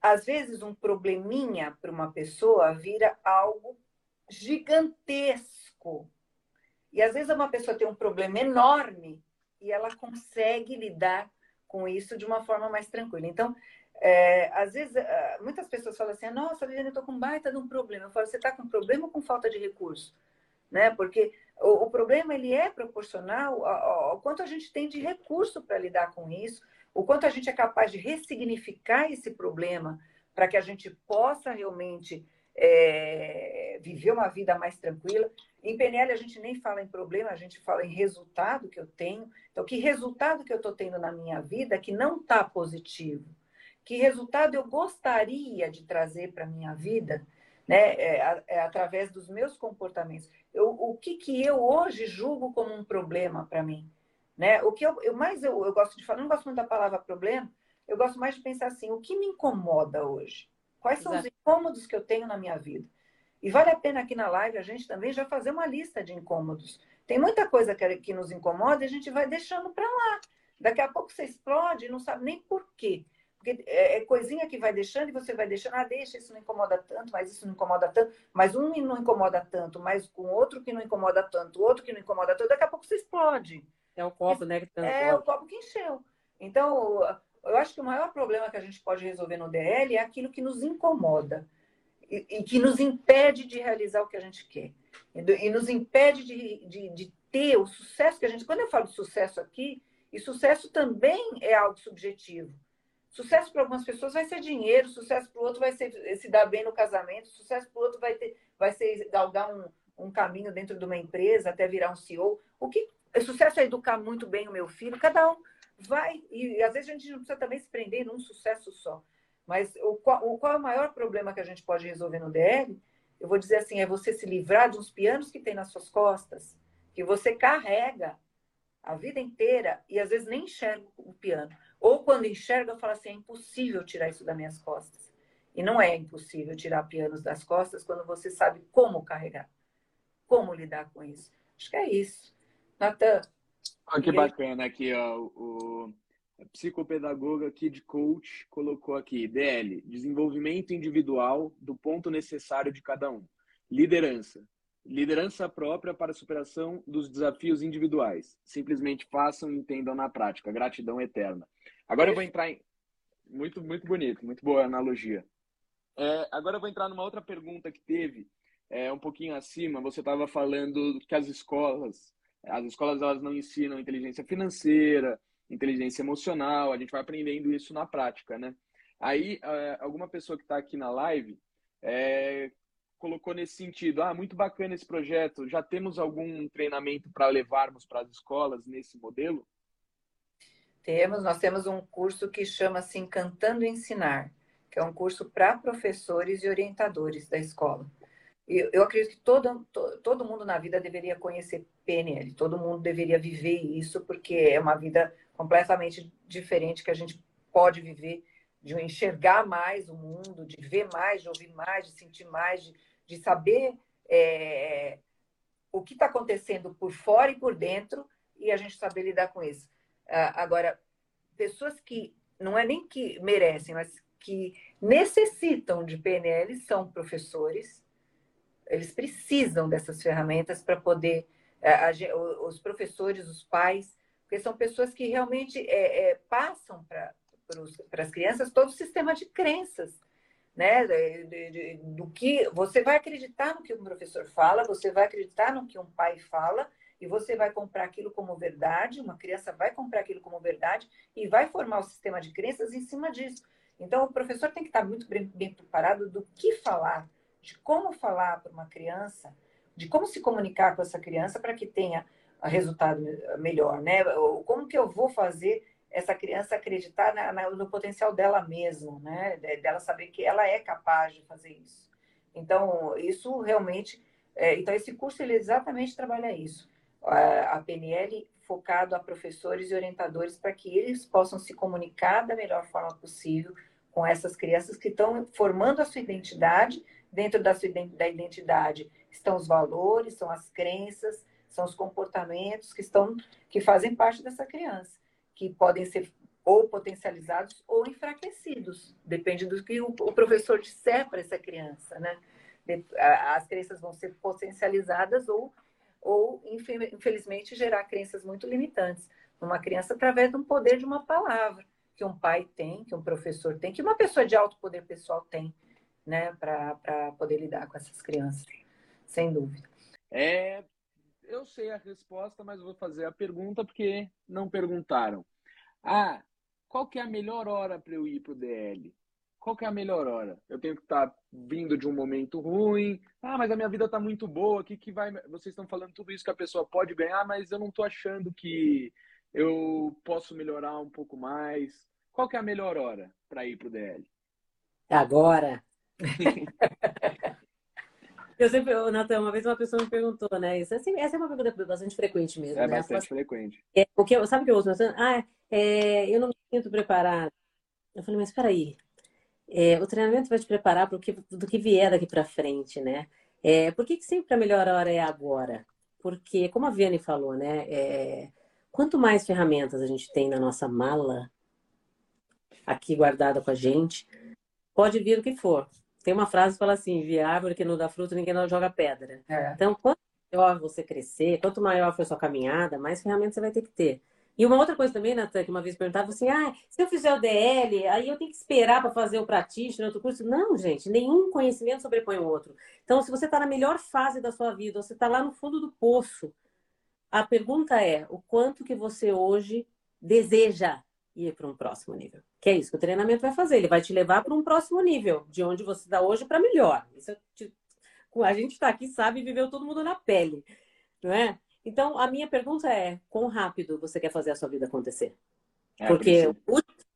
Speaker 3: às vezes um probleminha para uma pessoa vira algo gigantesco. E às vezes uma pessoa tem um problema enorme e ela consegue lidar com isso de uma forma mais tranquila. Então, é, às vezes, é, muitas pessoas falam assim: Nossa, Liliane, eu estou com baita de um problema. Eu falo: Você está com problema ou com falta de recurso? né? Porque o, o problema ele é proporcional ao, ao, quanto a gente tem de recurso para lidar com isso, o quanto a gente é capaz de ressignificar esse problema para que a gente possa realmente é, viver uma vida mais tranquila. Em PNL a gente nem fala em problema, a gente fala em resultado que eu tenho. Então, que resultado que eu estou tendo na minha vida que não está positivo? Que resultado eu gostaria de trazer para a minha vida né? É, é, através dos meus comportamentos? eu, o que, que eu hoje julgo como um problema para mim. Né? O que eu, eu mais eu, eu gosto de falar, não gosto muito da palavra problema, eu gosto mais de pensar assim, o que me incomoda hoje? Quais são Exato. os incômodos que eu tenho na minha vida? E vale a pena aqui na live a gente também já fazer uma lista de incômodos. Tem muita coisa que, que nos incomoda e a gente vai deixando para lá. Daqui a pouco você explode e não sabe nem por quê. Porque é, é, coisinha que vai deixando e você vai deixando, ah, deixa, isso não incomoda tanto, mas isso não incomoda tanto, mas um não incomoda tanto, mas com outro que não incomoda tanto, outro que não incomoda tanto, daqui a pouco você explode.
Speaker 4: É o copo, né?
Speaker 3: Que é o copo que encheu. Então, eu acho que o maior problema que a gente pode resolver no DL é aquilo que nos incomoda e, que nos impede de realizar o que a gente quer. E, e nos impede de, de, de ter o sucesso que a gente. Quando eu falo de sucesso aqui, e sucesso também é algo subjetivo. Sucesso para algumas pessoas vai ser dinheiro, sucesso para o outro vai ser se dar bem no casamento, sucesso para o outro vai, ter, vai ser galgar um, um caminho dentro de uma empresa até virar um CEO. O que sucesso é educar muito bem o meu filho, cada um vai, e às vezes a gente não precisa também se prender num sucesso só. Mas o qual, o qual é o maior problema que a gente pode resolver no DL? Eu vou dizer assim, é você se livrar de uns pianos que tem nas suas costas, que você carrega a vida inteira e às vezes nem enxerga o piano. Ou quando enxerga, fala assim: é impossível tirar isso das minhas costas. E não é impossível tirar pianos das costas quando você sabe como carregar, como lidar com isso. Acho que é isso. Natan.
Speaker 2: Ah, que bacana aqui, ó. O psicopedagoga Kid Coach colocou aqui: DL, desenvolvimento individual do ponto necessário de cada um. Liderança. Liderança própria para a superação dos desafios individuais. Simplesmente façam e entendam na prática. Gratidão eterna. Agora eu vou entrar em. Muito, muito bonito, muito boa analogia. É, agora eu vou entrar numa outra pergunta que teve, é, um pouquinho acima. Você estava falando que as escolas, as escolas elas não ensinam inteligência financeira, inteligência emocional. A gente vai aprendendo isso na prática, né? Aí, é, alguma pessoa que está aqui na live é, colocou nesse sentido: ah, muito bacana esse projeto. Já temos algum treinamento para levarmos para as escolas nesse modelo?
Speaker 3: Temos, nós temos um curso que chama-se Encantando Ensinar que é um curso para professores e orientadores da escola. Eu, eu acredito que todo, todo mundo na vida deveria conhecer PNL, todo mundo deveria viver isso, porque é uma vida completamente diferente que a gente pode viver, de enxergar mais o mundo, de ver mais, de ouvir mais, de sentir mais, de, de saber é, o que está acontecendo por fora e por dentro e a gente saber lidar com isso. Ah, agora, pessoas que não é nem que merecem, mas que necessitam de PNL são professores. Eles precisam dessas ferramentas para poder é, os professores, os pais, porque são pessoas que realmente é, é, passam para as crianças todo o sistema de crenças, né? Do que você vai acreditar no que um professor fala, você vai acreditar no que um pai fala e você vai comprar aquilo como verdade. Uma criança vai comprar aquilo como verdade e vai formar o sistema de crenças em cima disso. Então, o professor tem que estar muito bem, bem preparado do que falar, de como falar para uma criança, de como se comunicar com essa criança para que tenha resultado melhor, né? Como que eu vou fazer essa criança acreditar na, na, no potencial dela mesma, né? Dela saber que ela é capaz de fazer isso. Então, isso realmente... É, então, esse curso, ele exatamente trabalha isso. A, a PNL focado a professores e orientadores para que eles possam se comunicar da melhor forma possível, com essas crianças que estão formando a sua identidade. Dentro da sua da identidade estão os valores, são as crenças, são os comportamentos que estão que fazem parte dessa criança, que podem ser ou potencializados ou enfraquecidos, depende do que o, professor disser para essa criança, né? As crenças vão ser potencializadas ou ou infelizmente gerar crenças muito limitantes. Numa criança através do poder de uma palavra que um pai tem, que um professor tem, que uma pessoa de alto poder pessoal tem, né, para poder lidar com essas crianças, sem dúvida.
Speaker 2: É, eu sei a resposta, mas vou fazer a pergunta porque não perguntaram. Ah, qual que é a melhor hora para eu ir para o DL? Qual que é a melhor hora? Eu tenho que estar tá vindo de um momento ruim. Ah, mas a minha vida está muito boa. Que que vai? Vocês estão falando tudo isso que a pessoa pode ganhar, mas eu não estou achando que eu posso melhorar um pouco mais. Qual que é a melhor hora para ir para o DL?
Speaker 4: Agora. Eu sempre, Natan, uma vez uma pessoa me perguntou, né? Isso, assim, essa é uma pergunta bastante frequente mesmo.
Speaker 2: É
Speaker 4: né?
Speaker 2: bastante frequente.
Speaker 4: É, o que, sabe o que eu ouço? Ah, é, eu não me sinto preparado. Eu falei, mas espera aí. É, o treinamento vai te preparar para o que, do que vier daqui para frente, né? É, por que, que sempre a melhor hora é agora? Porque, como a Viane falou, né? É, quanto mais ferramentas a gente tem na nossa mala, aqui guardada com a gente, pode vir o que for. Tem uma frase que fala assim: via árvore que não dá fruto, ninguém não joga pedra. É. Então, quanto maior você crescer, quanto maior for a sua caminhada, mais ferramentas você vai ter que ter. E uma outra coisa também, Natan, que uma vez perguntava assim: ah, se eu fizer o DL, aí eu tenho que esperar para fazer o practitioner, outro curso. Não, gente, nenhum conhecimento sobrepõe o outro. Então, se você está na melhor fase da sua vida, você está lá no fundo do poço, a pergunta é: o quanto que você hoje deseja ir para um próximo nível. Que é isso que o treinamento vai fazer. Ele vai te levar para um próximo nível, de onde você está hoje para melhor. Isso te... a gente está aqui, sabe, viveu todo mundo na pele, não é? Então, a minha pergunta é: quão rápido você quer fazer a sua vida acontecer? É, Porque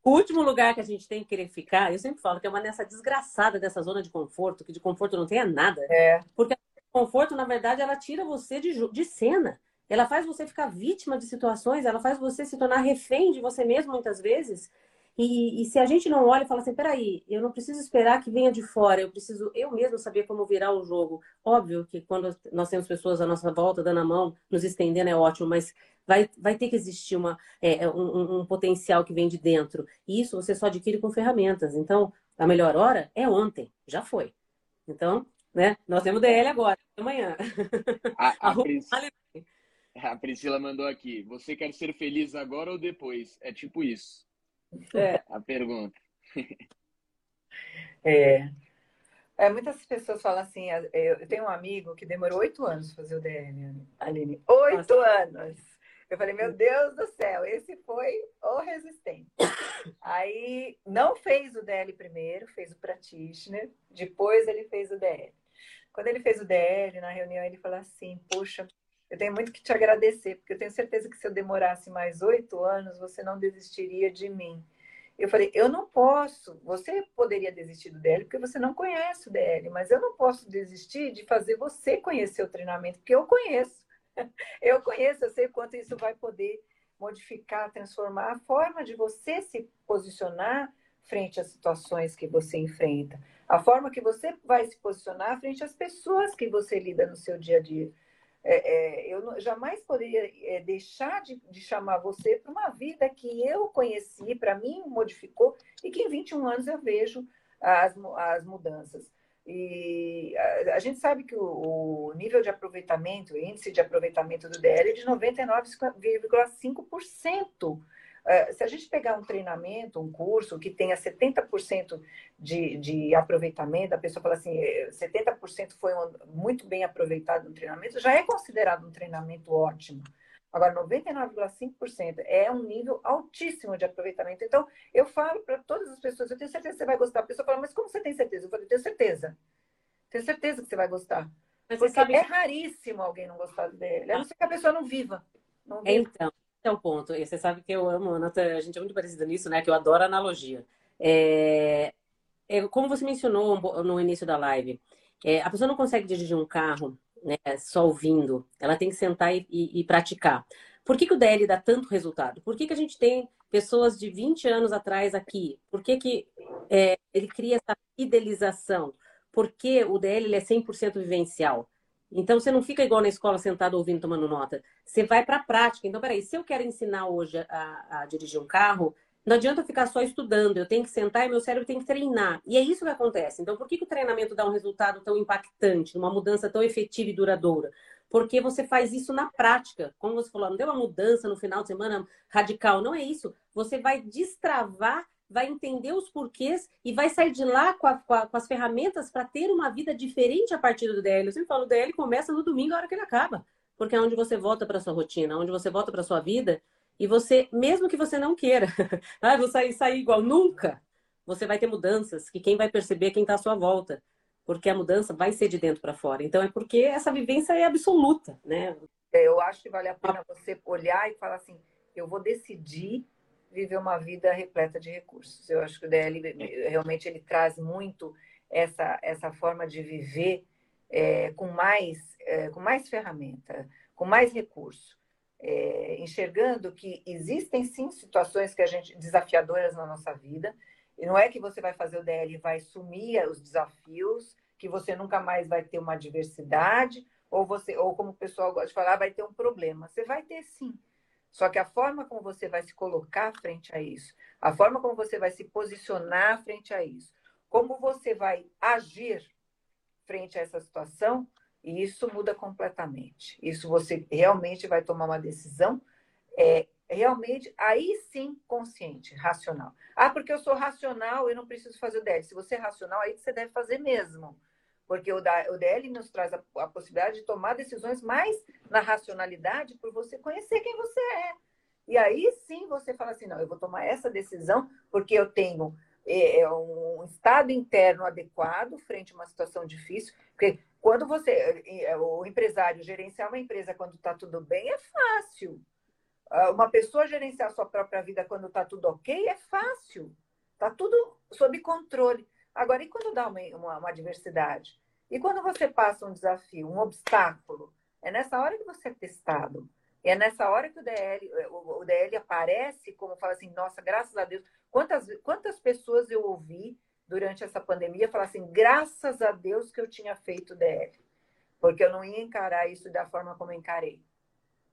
Speaker 4: o último lugar que a gente tem que querer ficar, eu sempre falo que é uma nessa desgraçada dessa zona de conforto, que de conforto não tenha nada.
Speaker 3: É.
Speaker 4: Porque conforto, na verdade, ela tira você de, de cena. Ela faz você ficar vítima de situações, ela faz você se tornar refém de você mesmo muitas vezes. E, e, se a gente não olha e fala assim, peraí, eu não preciso esperar que venha de fora, eu preciso eu mesmo saber como virar o jogo. Óbvio que quando nós temos pessoas à nossa volta dando a mão, nos estendendo é ótimo, mas vai, vai ter que existir uma, é, é um, um potencial que vem de dentro. E isso você só adquire com ferramentas. Então, a melhor hora é ontem, já foi. Então, né, nós temos DL agora, amanhã. [laughs]
Speaker 2: A, a, [laughs] A Priscila mandou aqui. Você quer ser feliz agora ou depois? É tipo isso. É. [laughs] A pergunta.
Speaker 3: É. É, muitas pessoas falam assim, eu tenho um amigo que demorou oito anos para fazer o DL, Aline. Oito anos! Eu falei, meu Deus do céu, esse foi o resistente. Aí não fez o DL primeiro, fez o practitioner, depois ele fez o DL. Quando ele fez o DL, na reunião, ele falou assim, poxa, eu tenho muito que te agradecer, porque eu tenho certeza que se eu demorasse mais oito anos, você não desistiria de mim. Eu falei, eu não posso. Você poderia desistir do DL porque você não conhece o DL, mas eu não posso desistir de fazer você conhecer o treinamento, porque eu conheço. [laughs] Eu conheço, eu sei quanto isso vai poder modificar, transformar a forma de você se posicionar frente às situações que você enfrenta, a forma que você vai se posicionar frente às pessoas que você lida no seu dia a dia. É, é, eu jamais poderia é, deixar de, de, chamar você para uma vida que eu conheci, para mim modificou, e que em 21 anos eu vejo as, as mudanças. E a, a gente sabe que o, o, nível de aproveitamento, o índice de aproveitamento do DL é de 99,5%. Uh, se a gente pegar um treinamento, um curso que tenha 70% de, de aproveitamento, a pessoa fala assim, 70% eh, foi muito bem aproveitado no treinamento, já é considerado um treinamento ótimo. Agora, 99,5% é um nível altíssimo de aproveitamento. Então, eu falo para todas as pessoas, eu tenho certeza que você vai gostar. A pessoa fala, mas como você tem certeza? Eu falo, eu tenho certeza. Tenho certeza que você vai gostar. Mas Porque sabe... é raríssimo alguém não gostar dele. A não ser que a pessoa não viva. Não
Speaker 4: viva. Então, é o ponto. E você sabe que eu amo, a gente é muito parecida nisso, né? Que eu adoro analogia. É, é, como você mencionou no início da live, é, a pessoa não consegue dirigir um carro né, só ouvindo. Ela tem que sentar e, e, e praticar. Por que, que, o DL dá tanto resultado? Por que, que a gente tem pessoas de 20 anos atrás aqui? Por que, que é, ele cria essa fidelização? Porque o DL é 100% vivencial. Então, você não fica igual na escola sentado ouvindo, tomando nota. Você vai para a prática. Então, peraí, se eu quero ensinar hoje a, a, dirigir um carro, não adianta eu ficar só estudando. Eu tenho que sentar e meu cérebro tem que treinar. E é isso que acontece. Então, por que, que o treinamento dá um resultado tão impactante, uma mudança tão efetiva e duradoura? Porque você faz isso na prática. Como você falou, não deu uma mudança no final de semana radical. Não é isso. Você vai destravar vai entender os porquês e vai sair de lá com, a, com, a, com as ferramentas para ter uma vida diferente a partir do DL. Eu sempre falo, o DL começa no domingo, a hora que ele acaba. Porque é onde você volta para sua rotina, onde você volta para sua vida e você, mesmo que você não queira, [laughs] ah, vou sair, sair igual nunca, você vai ter mudanças que quem vai perceber é quem está à sua volta. Porque a mudança vai ser de dentro para fora. Então é porque essa vivência é absoluta, né?
Speaker 3: É, eu acho que vale a pena você olhar e falar assim, eu vou decidir viver uma vida repleta de recursos. Eu acho que o DL realmente ele traz muito essa, essa forma de viver é, com, mais, é, com mais ferramenta, com mais recurso. É, enxergando que existem sim situações que a gente desafiadoras na nossa vida e não é que você vai fazer o DL e vai sumir os desafios que você nunca mais vai ter uma diversidade ou você ou como o pessoal gosta de falar vai ter um problema você vai ter sim só que a forma como você vai se colocar frente a isso, a forma como você vai se posicionar frente a isso, como você vai agir frente a essa situação, isso muda completamente. Isso você realmente vai tomar uma decisão é, realmente, aí sim, consciente, racional. Ah, porque eu sou racional, eu não preciso fazer o 10. Se você é racional, aí você deve fazer mesmo. Porque o, DL nos traz a, possibilidade de tomar decisões mais na racionalidade por você conhecer quem você é. E aí sim você fala assim: não, eu vou tomar essa decisão porque eu tenho é, é um estado interno adequado frente a uma situação difícil. Porque quando você, é, o empresário gerenciar uma empresa quando está tudo bem é fácil. Ah, uma pessoa gerenciar sua própria vida quando está tudo ok é fácil. Está tudo sob controle. Agora, e quando dá uma, uma, uma adversidade? E quando você passa um desafio, um obstáculo? É nessa hora que você é testado. E é nessa hora que o DL, o, o DL aparece como fala assim, nossa, graças a Deus. Quantas, quantas pessoas eu ouvi durante essa pandemia falar assim, graças a Deus que eu tinha feito DL. Porque eu não ia encarar isso da forma como encarei.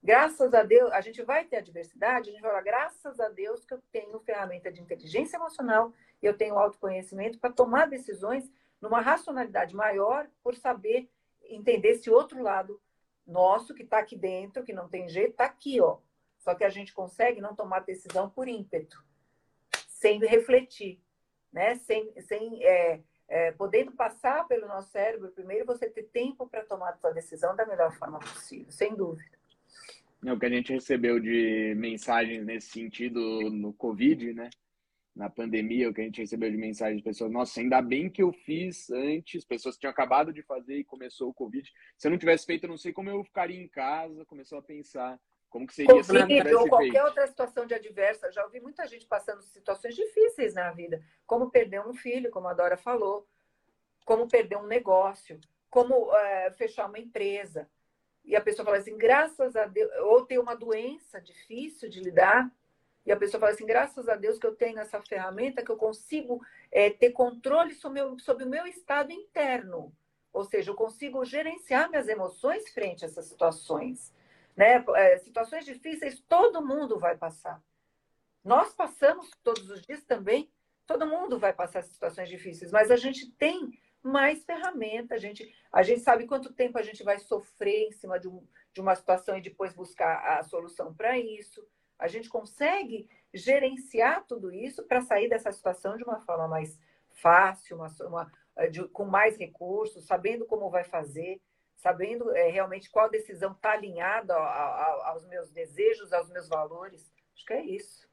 Speaker 3: Graças a Deus, a gente vai ter adversidade, a gente vai falar, graças a Deus que eu tenho ferramenta de inteligência emocional eu tenho autoconhecimento para tomar decisões numa racionalidade maior, por saber entender esse outro lado nosso que está aqui dentro, que não tem jeito, está aqui, ó. Só que a gente consegue não tomar decisão por ímpeto, sem refletir, né? Sem, sem é, é, podendo passar pelo nosso cérebro primeiro, você ter tempo para tomar a sua decisão da melhor forma possível, sem dúvida.
Speaker 2: É o que a gente recebeu de mensagens nesse sentido no Covid, né? Na pandemia, o que a gente recebeu de mensagens de pessoas, nossa, ainda bem que eu fiz antes, pessoas que tinham acabado de fazer e começou o Covid. Se eu não tivesse feito, eu não sei como eu ficaria em casa, começou a pensar como que seria
Speaker 3: se não ou qualquer feito. outra situação de adversa. Já ouvi muita gente passando situações difíceis na vida, como perder um filho, como a Dora falou, como perder um negócio, como é, fechar uma empresa. E a pessoa fala assim, graças a Deus, ou ter uma doença difícil de lidar, e a pessoa fala assim, graças a Deus que eu tenho essa ferramenta, que eu consigo é, ter controle sobre, meu, sobre o meu estado interno. Ou seja, eu consigo gerenciar minhas emoções frente a essas situações. Né? É, situações difíceis todo mundo vai passar. Nós passamos todos os dias também, todo mundo vai passar situações difíceis, mas a gente tem mais ferramenta, a gente, a gente sabe quanto tempo a gente vai sofrer em cima de, um, de uma situação e depois buscar a solução para isso. A gente consegue gerenciar tudo isso para sair dessa situação de uma forma mais fácil, uma, uma de, com mais recursos, sabendo como vai fazer sabendo é, realmente qual decisão está alinhada aos meus desejos, aos meus valores. Acho que é isso.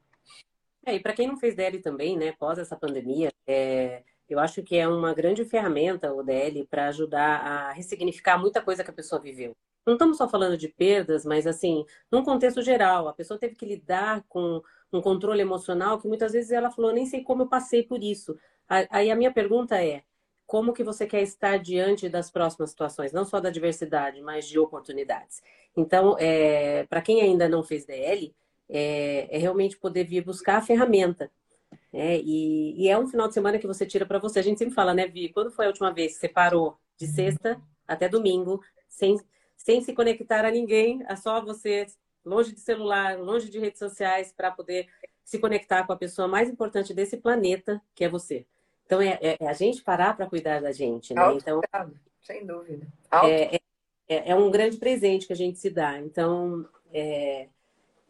Speaker 4: É, e para quem não fez DL também, né, pós essa pandemia, é, eu acho que é uma grande ferramenta o DL para ajudar a ressignificar muita coisa que a pessoa viveu. Não estamos só falando de perdas, mas assim, num contexto geral, a pessoa teve que lidar com um controle emocional que muitas vezes ela falou, nem sei como eu passei por isso. Aí a minha pergunta é, como que você quer estar diante das próximas situações, não só da diversidade, mas de oportunidades. Então, é, para quem ainda não fez DL, é, é, realmente poder vir buscar a ferramenta. Né? E, e, é um final de semana que você tira para você. A gente sempre fala, né, Vi? Quando foi a última vez que você parou de sexta até domingo, sem, sem se conectar a ninguém, a só você, longe de celular, longe de redes sociais, para poder se conectar com a pessoa mais importante desse planeta, que é você. Então, é, é, é a gente parar para cuidar da gente, né? Então,
Speaker 3: sem dúvida.
Speaker 4: É, é, é, é, um grande presente que a gente se dá. Então, é,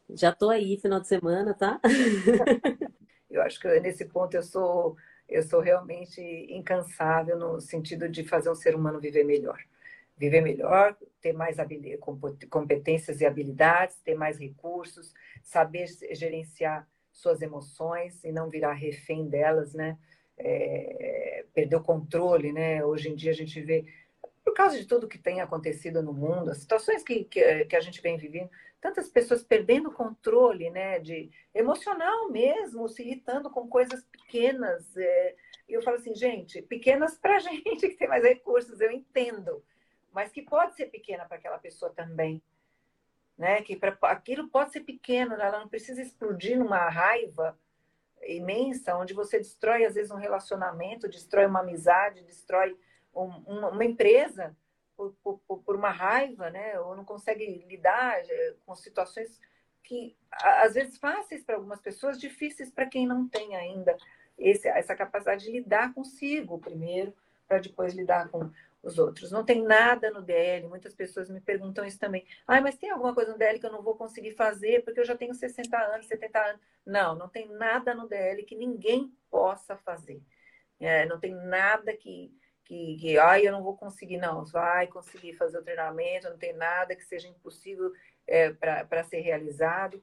Speaker 4: já estou aí final de semana, tá? [laughs]
Speaker 3: eu acho que nesse ponto eu sou eu sou realmente incansável no sentido de fazer um ser humano viver melhor. Viver melhor, ter mais competências e habilidades, ter mais recursos, saber gerenciar suas emoções e não virar refém delas, né? é, perder o controle, né? Hoje em dia a gente vê, por causa de tudo que tem acontecido no mundo, as situações que, que, que a gente vem vivendo, tantas pessoas perdendo o controle, né? De emocional mesmo, se irritando com coisas pequenas. É, eu falo assim, gente, pequenas para [laughs] gente que tem mais recursos, eu entendo, mas que pode ser pequena para aquela pessoa também. Né? Que pra, aquilo pode ser pequeno, né? ela não precisa explodir numa raiva imensa, onde você destrói, às vezes, um relacionamento, destrói uma amizade, destrói um, uma, uma, empresa por, por, por, uma raiva, né? Ou não consegue lidar com situações que, às vezes, fáceis para algumas pessoas, difíceis para quem não tem ainda esse, essa capacidade de lidar consigo primeiro, para depois lidar com os outros. Não tem nada no DL, muitas pessoas me perguntam isso também. Ah, mas tem alguma coisa no DL que eu não vou conseguir fazer porque eu já tenho 60 anos, 70 anos. Não, não tem nada no DL que ninguém possa fazer. É, não tem nada que, que, que ah, eu não vou conseguir, não. Vai conseguir fazer o treinamento, não tem nada que seja impossível é, para ser realizado.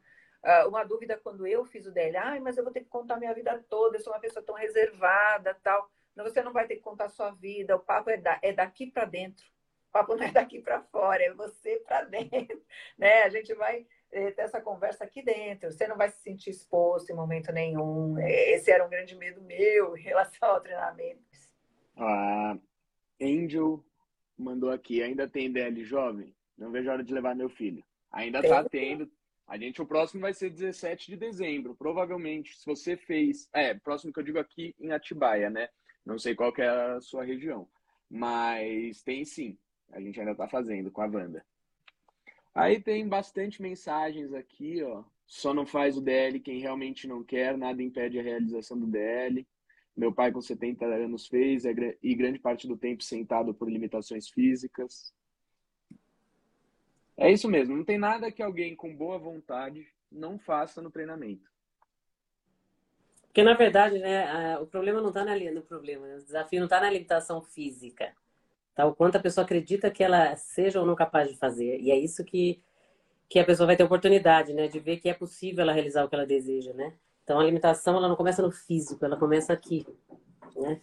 Speaker 3: Uh, uma dúvida quando eu fiz o DL, ah, mas eu vou ter que contar minha vida toda, eu sou uma pessoa tão reservada, tal. Você não vai ter que contar sua vida, o papo é, da, é daqui para dentro. O papo não é daqui para fora, é você para [laughs] dentro. Né? A gente vai é, ter essa conversa aqui dentro. Você não vai se sentir exposto em momento nenhum. É, esse era um grande medo meu em relação ao treinamento.
Speaker 2: A Angel mandou aqui, ainda tem DL jovem? Não vejo a hora de levar meu filho. Ainda está tendo. A gente, o próximo vai ser 17 de dezembro. Provavelmente, se você fez. É, próximo que eu digo aqui em Atibaia, né? Não sei qual é a sua região, mas tem sim. A gente ainda está fazendo com a Wanda. Aí tem bastante mensagens aqui, ó. Só não faz o DL quem realmente não quer, nada impede a realização do DL. Meu pai com 70 anos fez e grande parte do tempo sentado por limitações físicas. É isso mesmo, não tem nada que alguém com boa vontade não faça no treinamento.
Speaker 4: Porque, na verdade, né, o problema não está no problema, né? o desafio não está na limitação física. Tá? O quanto a pessoa acredita que ela seja ou não capaz de fazer. E é isso que, que a pessoa vai ter oportunidade, né? De ver que é possível ela realizar o que ela deseja, né? Então, a limitação, ela não começa no físico, ela começa aqui, né?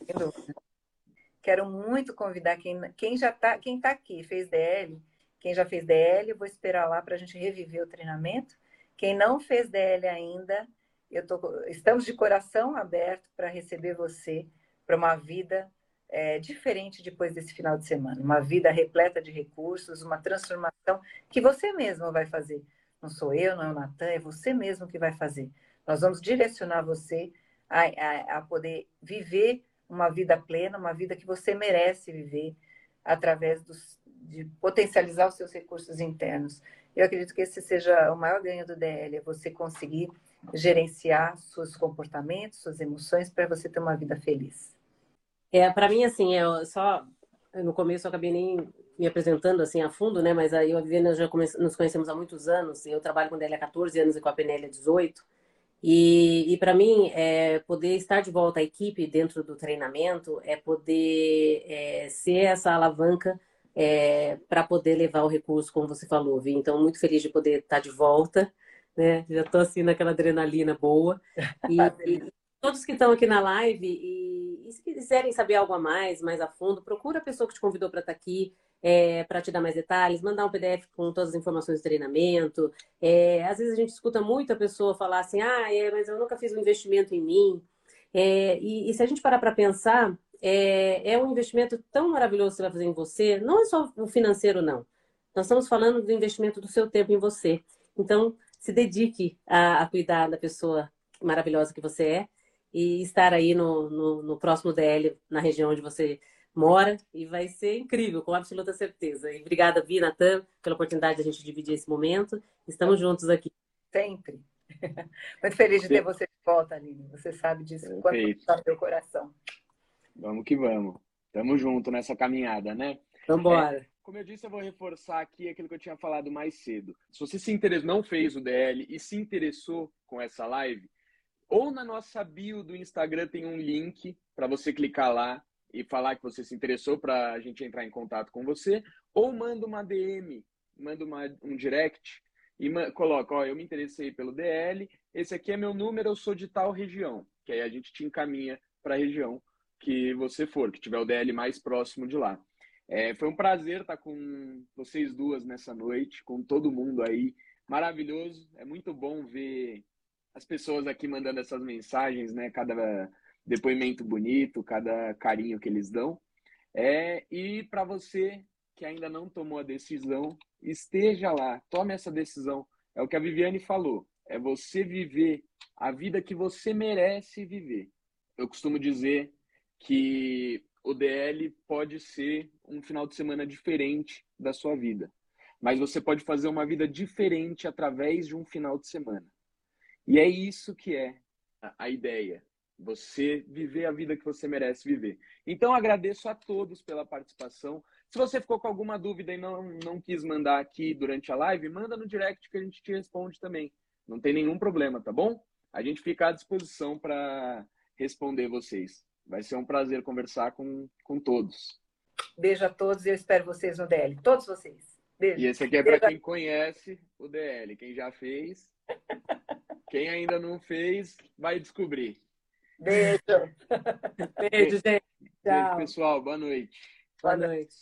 Speaker 3: Quero muito convidar quem, quem já está quem tá aqui, fez DL, quem já fez DL, vou esperar lá para a gente reviver o treinamento. Quem não fez DL ainda, eu tô, estamos de coração aberto para receber você para uma vida é, diferente depois desse final de semana. Uma vida repleta de recursos, uma transformação que você mesmo vai fazer. Não sou eu, não é o Natan, é você mesmo que vai fazer. Nós vamos direcionar você a, a, a poder viver uma vida plena, uma vida que você merece viver através dos, de potencializar os seus recursos internos. Eu acredito que esse seja o maior ganho do DL, é você conseguir gerenciar seus comportamentos, suas emoções, para você ter uma vida feliz.
Speaker 4: É, para mim, assim, eu só no começo eu acabei nem me apresentando assim a fundo, né? Mas aí eu e a Viviana já nos conhecemos há muitos anos. Eu trabalho com a DL há 14 anos e com a PNL há 18. E, e para mim, é, poder estar de volta à equipe dentro do treinamento é poder é, ser essa alavanca é, para poder levar o recurso, como você falou, Vi. Então, muito feliz de poder estar de volta, né? Já estou assim naquela adrenalina boa. [laughs] E, e todos que estão aqui na live, e, e, se quiserem saber algo a mais, mais a fundo, procura a pessoa que te convidou para estar aqui é, para te dar mais detalhes, mandar um PDF com todas as informações do treinamento. É, às vezes a gente escuta muito a pessoa falar assim, ah, é, mas eu nunca fiz um investimento em mim. É, e, e, se a gente parar para pensar, é, é um investimento tão maravilhoso que você vai fazer em você, não é só o financeiro, não. Nós estamos falando do investimento do seu tempo em você. Então, se dedique a, a cuidar da pessoa maravilhosa que você é e estar aí no, no, no próximo DL, na região onde você mora e vai ser incrível, com absoluta certeza. E obrigada, Vi, Natan, pela oportunidade de a gente dividir esse momento. Estamos juntos aqui.
Speaker 3: Sempre. [laughs] Muito feliz de ter você de volta, Aline. Você sabe disso, Perfeito. quanto está no teu coração.
Speaker 2: Vamos que vamos. Tamo junto nessa caminhada, né?
Speaker 4: Vamos embora. É,
Speaker 2: como eu disse, eu vou reforçar aqui aquilo que eu tinha falado mais cedo. Se você se interessou, não fez o DL e se interessou com essa live, ou na nossa bio do Instagram tem um link para você clicar lá e falar que você se interessou para a gente entrar em contato com você, ou manda uma DM, manda uma, um direct e coloca, ó, eu me interessei pelo DL, esse aqui é meu número, eu sou de tal região, que aí a gente te encaminha para a região que você for, que tiver o DL mais próximo de lá. É, foi um prazer estar com vocês duas nessa noite, com todo mundo aí, maravilhoso, é muito bom ver as pessoas aqui mandando essas mensagens, né, cada depoimento bonito, cada carinho que eles dão. É, e para você que ainda não tomou a decisão, esteja lá, tome essa decisão. É o que a Viviane falou. É você viver a vida que você merece viver. Eu costumo dizer que o DL pode ser um final de semana diferente da sua vida, mas você pode fazer uma vida diferente através de um final de semana. E é isso que é a ideia. Você viver a vida que você merece viver. Então, agradeço a todos pela participação. Se você ficou com alguma dúvida e não, não quis mandar aqui durante a live, manda no direct que a gente te responde também. Não tem nenhum problema, tá bom? A gente fica à disposição para responder vocês. Vai ser um prazer conversar com, com todos.
Speaker 3: Beijo a todos e eu espero vocês no DL. Todos vocês. Beijo.
Speaker 2: E esse aqui é para quem conhece o DL. Quem já fez, [laughs] quem ainda não fez, vai descobrir.
Speaker 3: Beijo. [laughs]
Speaker 4: Beijo, gente.
Speaker 2: Tchau. Beijo, pessoal. Boa noite.
Speaker 4: Boa noite.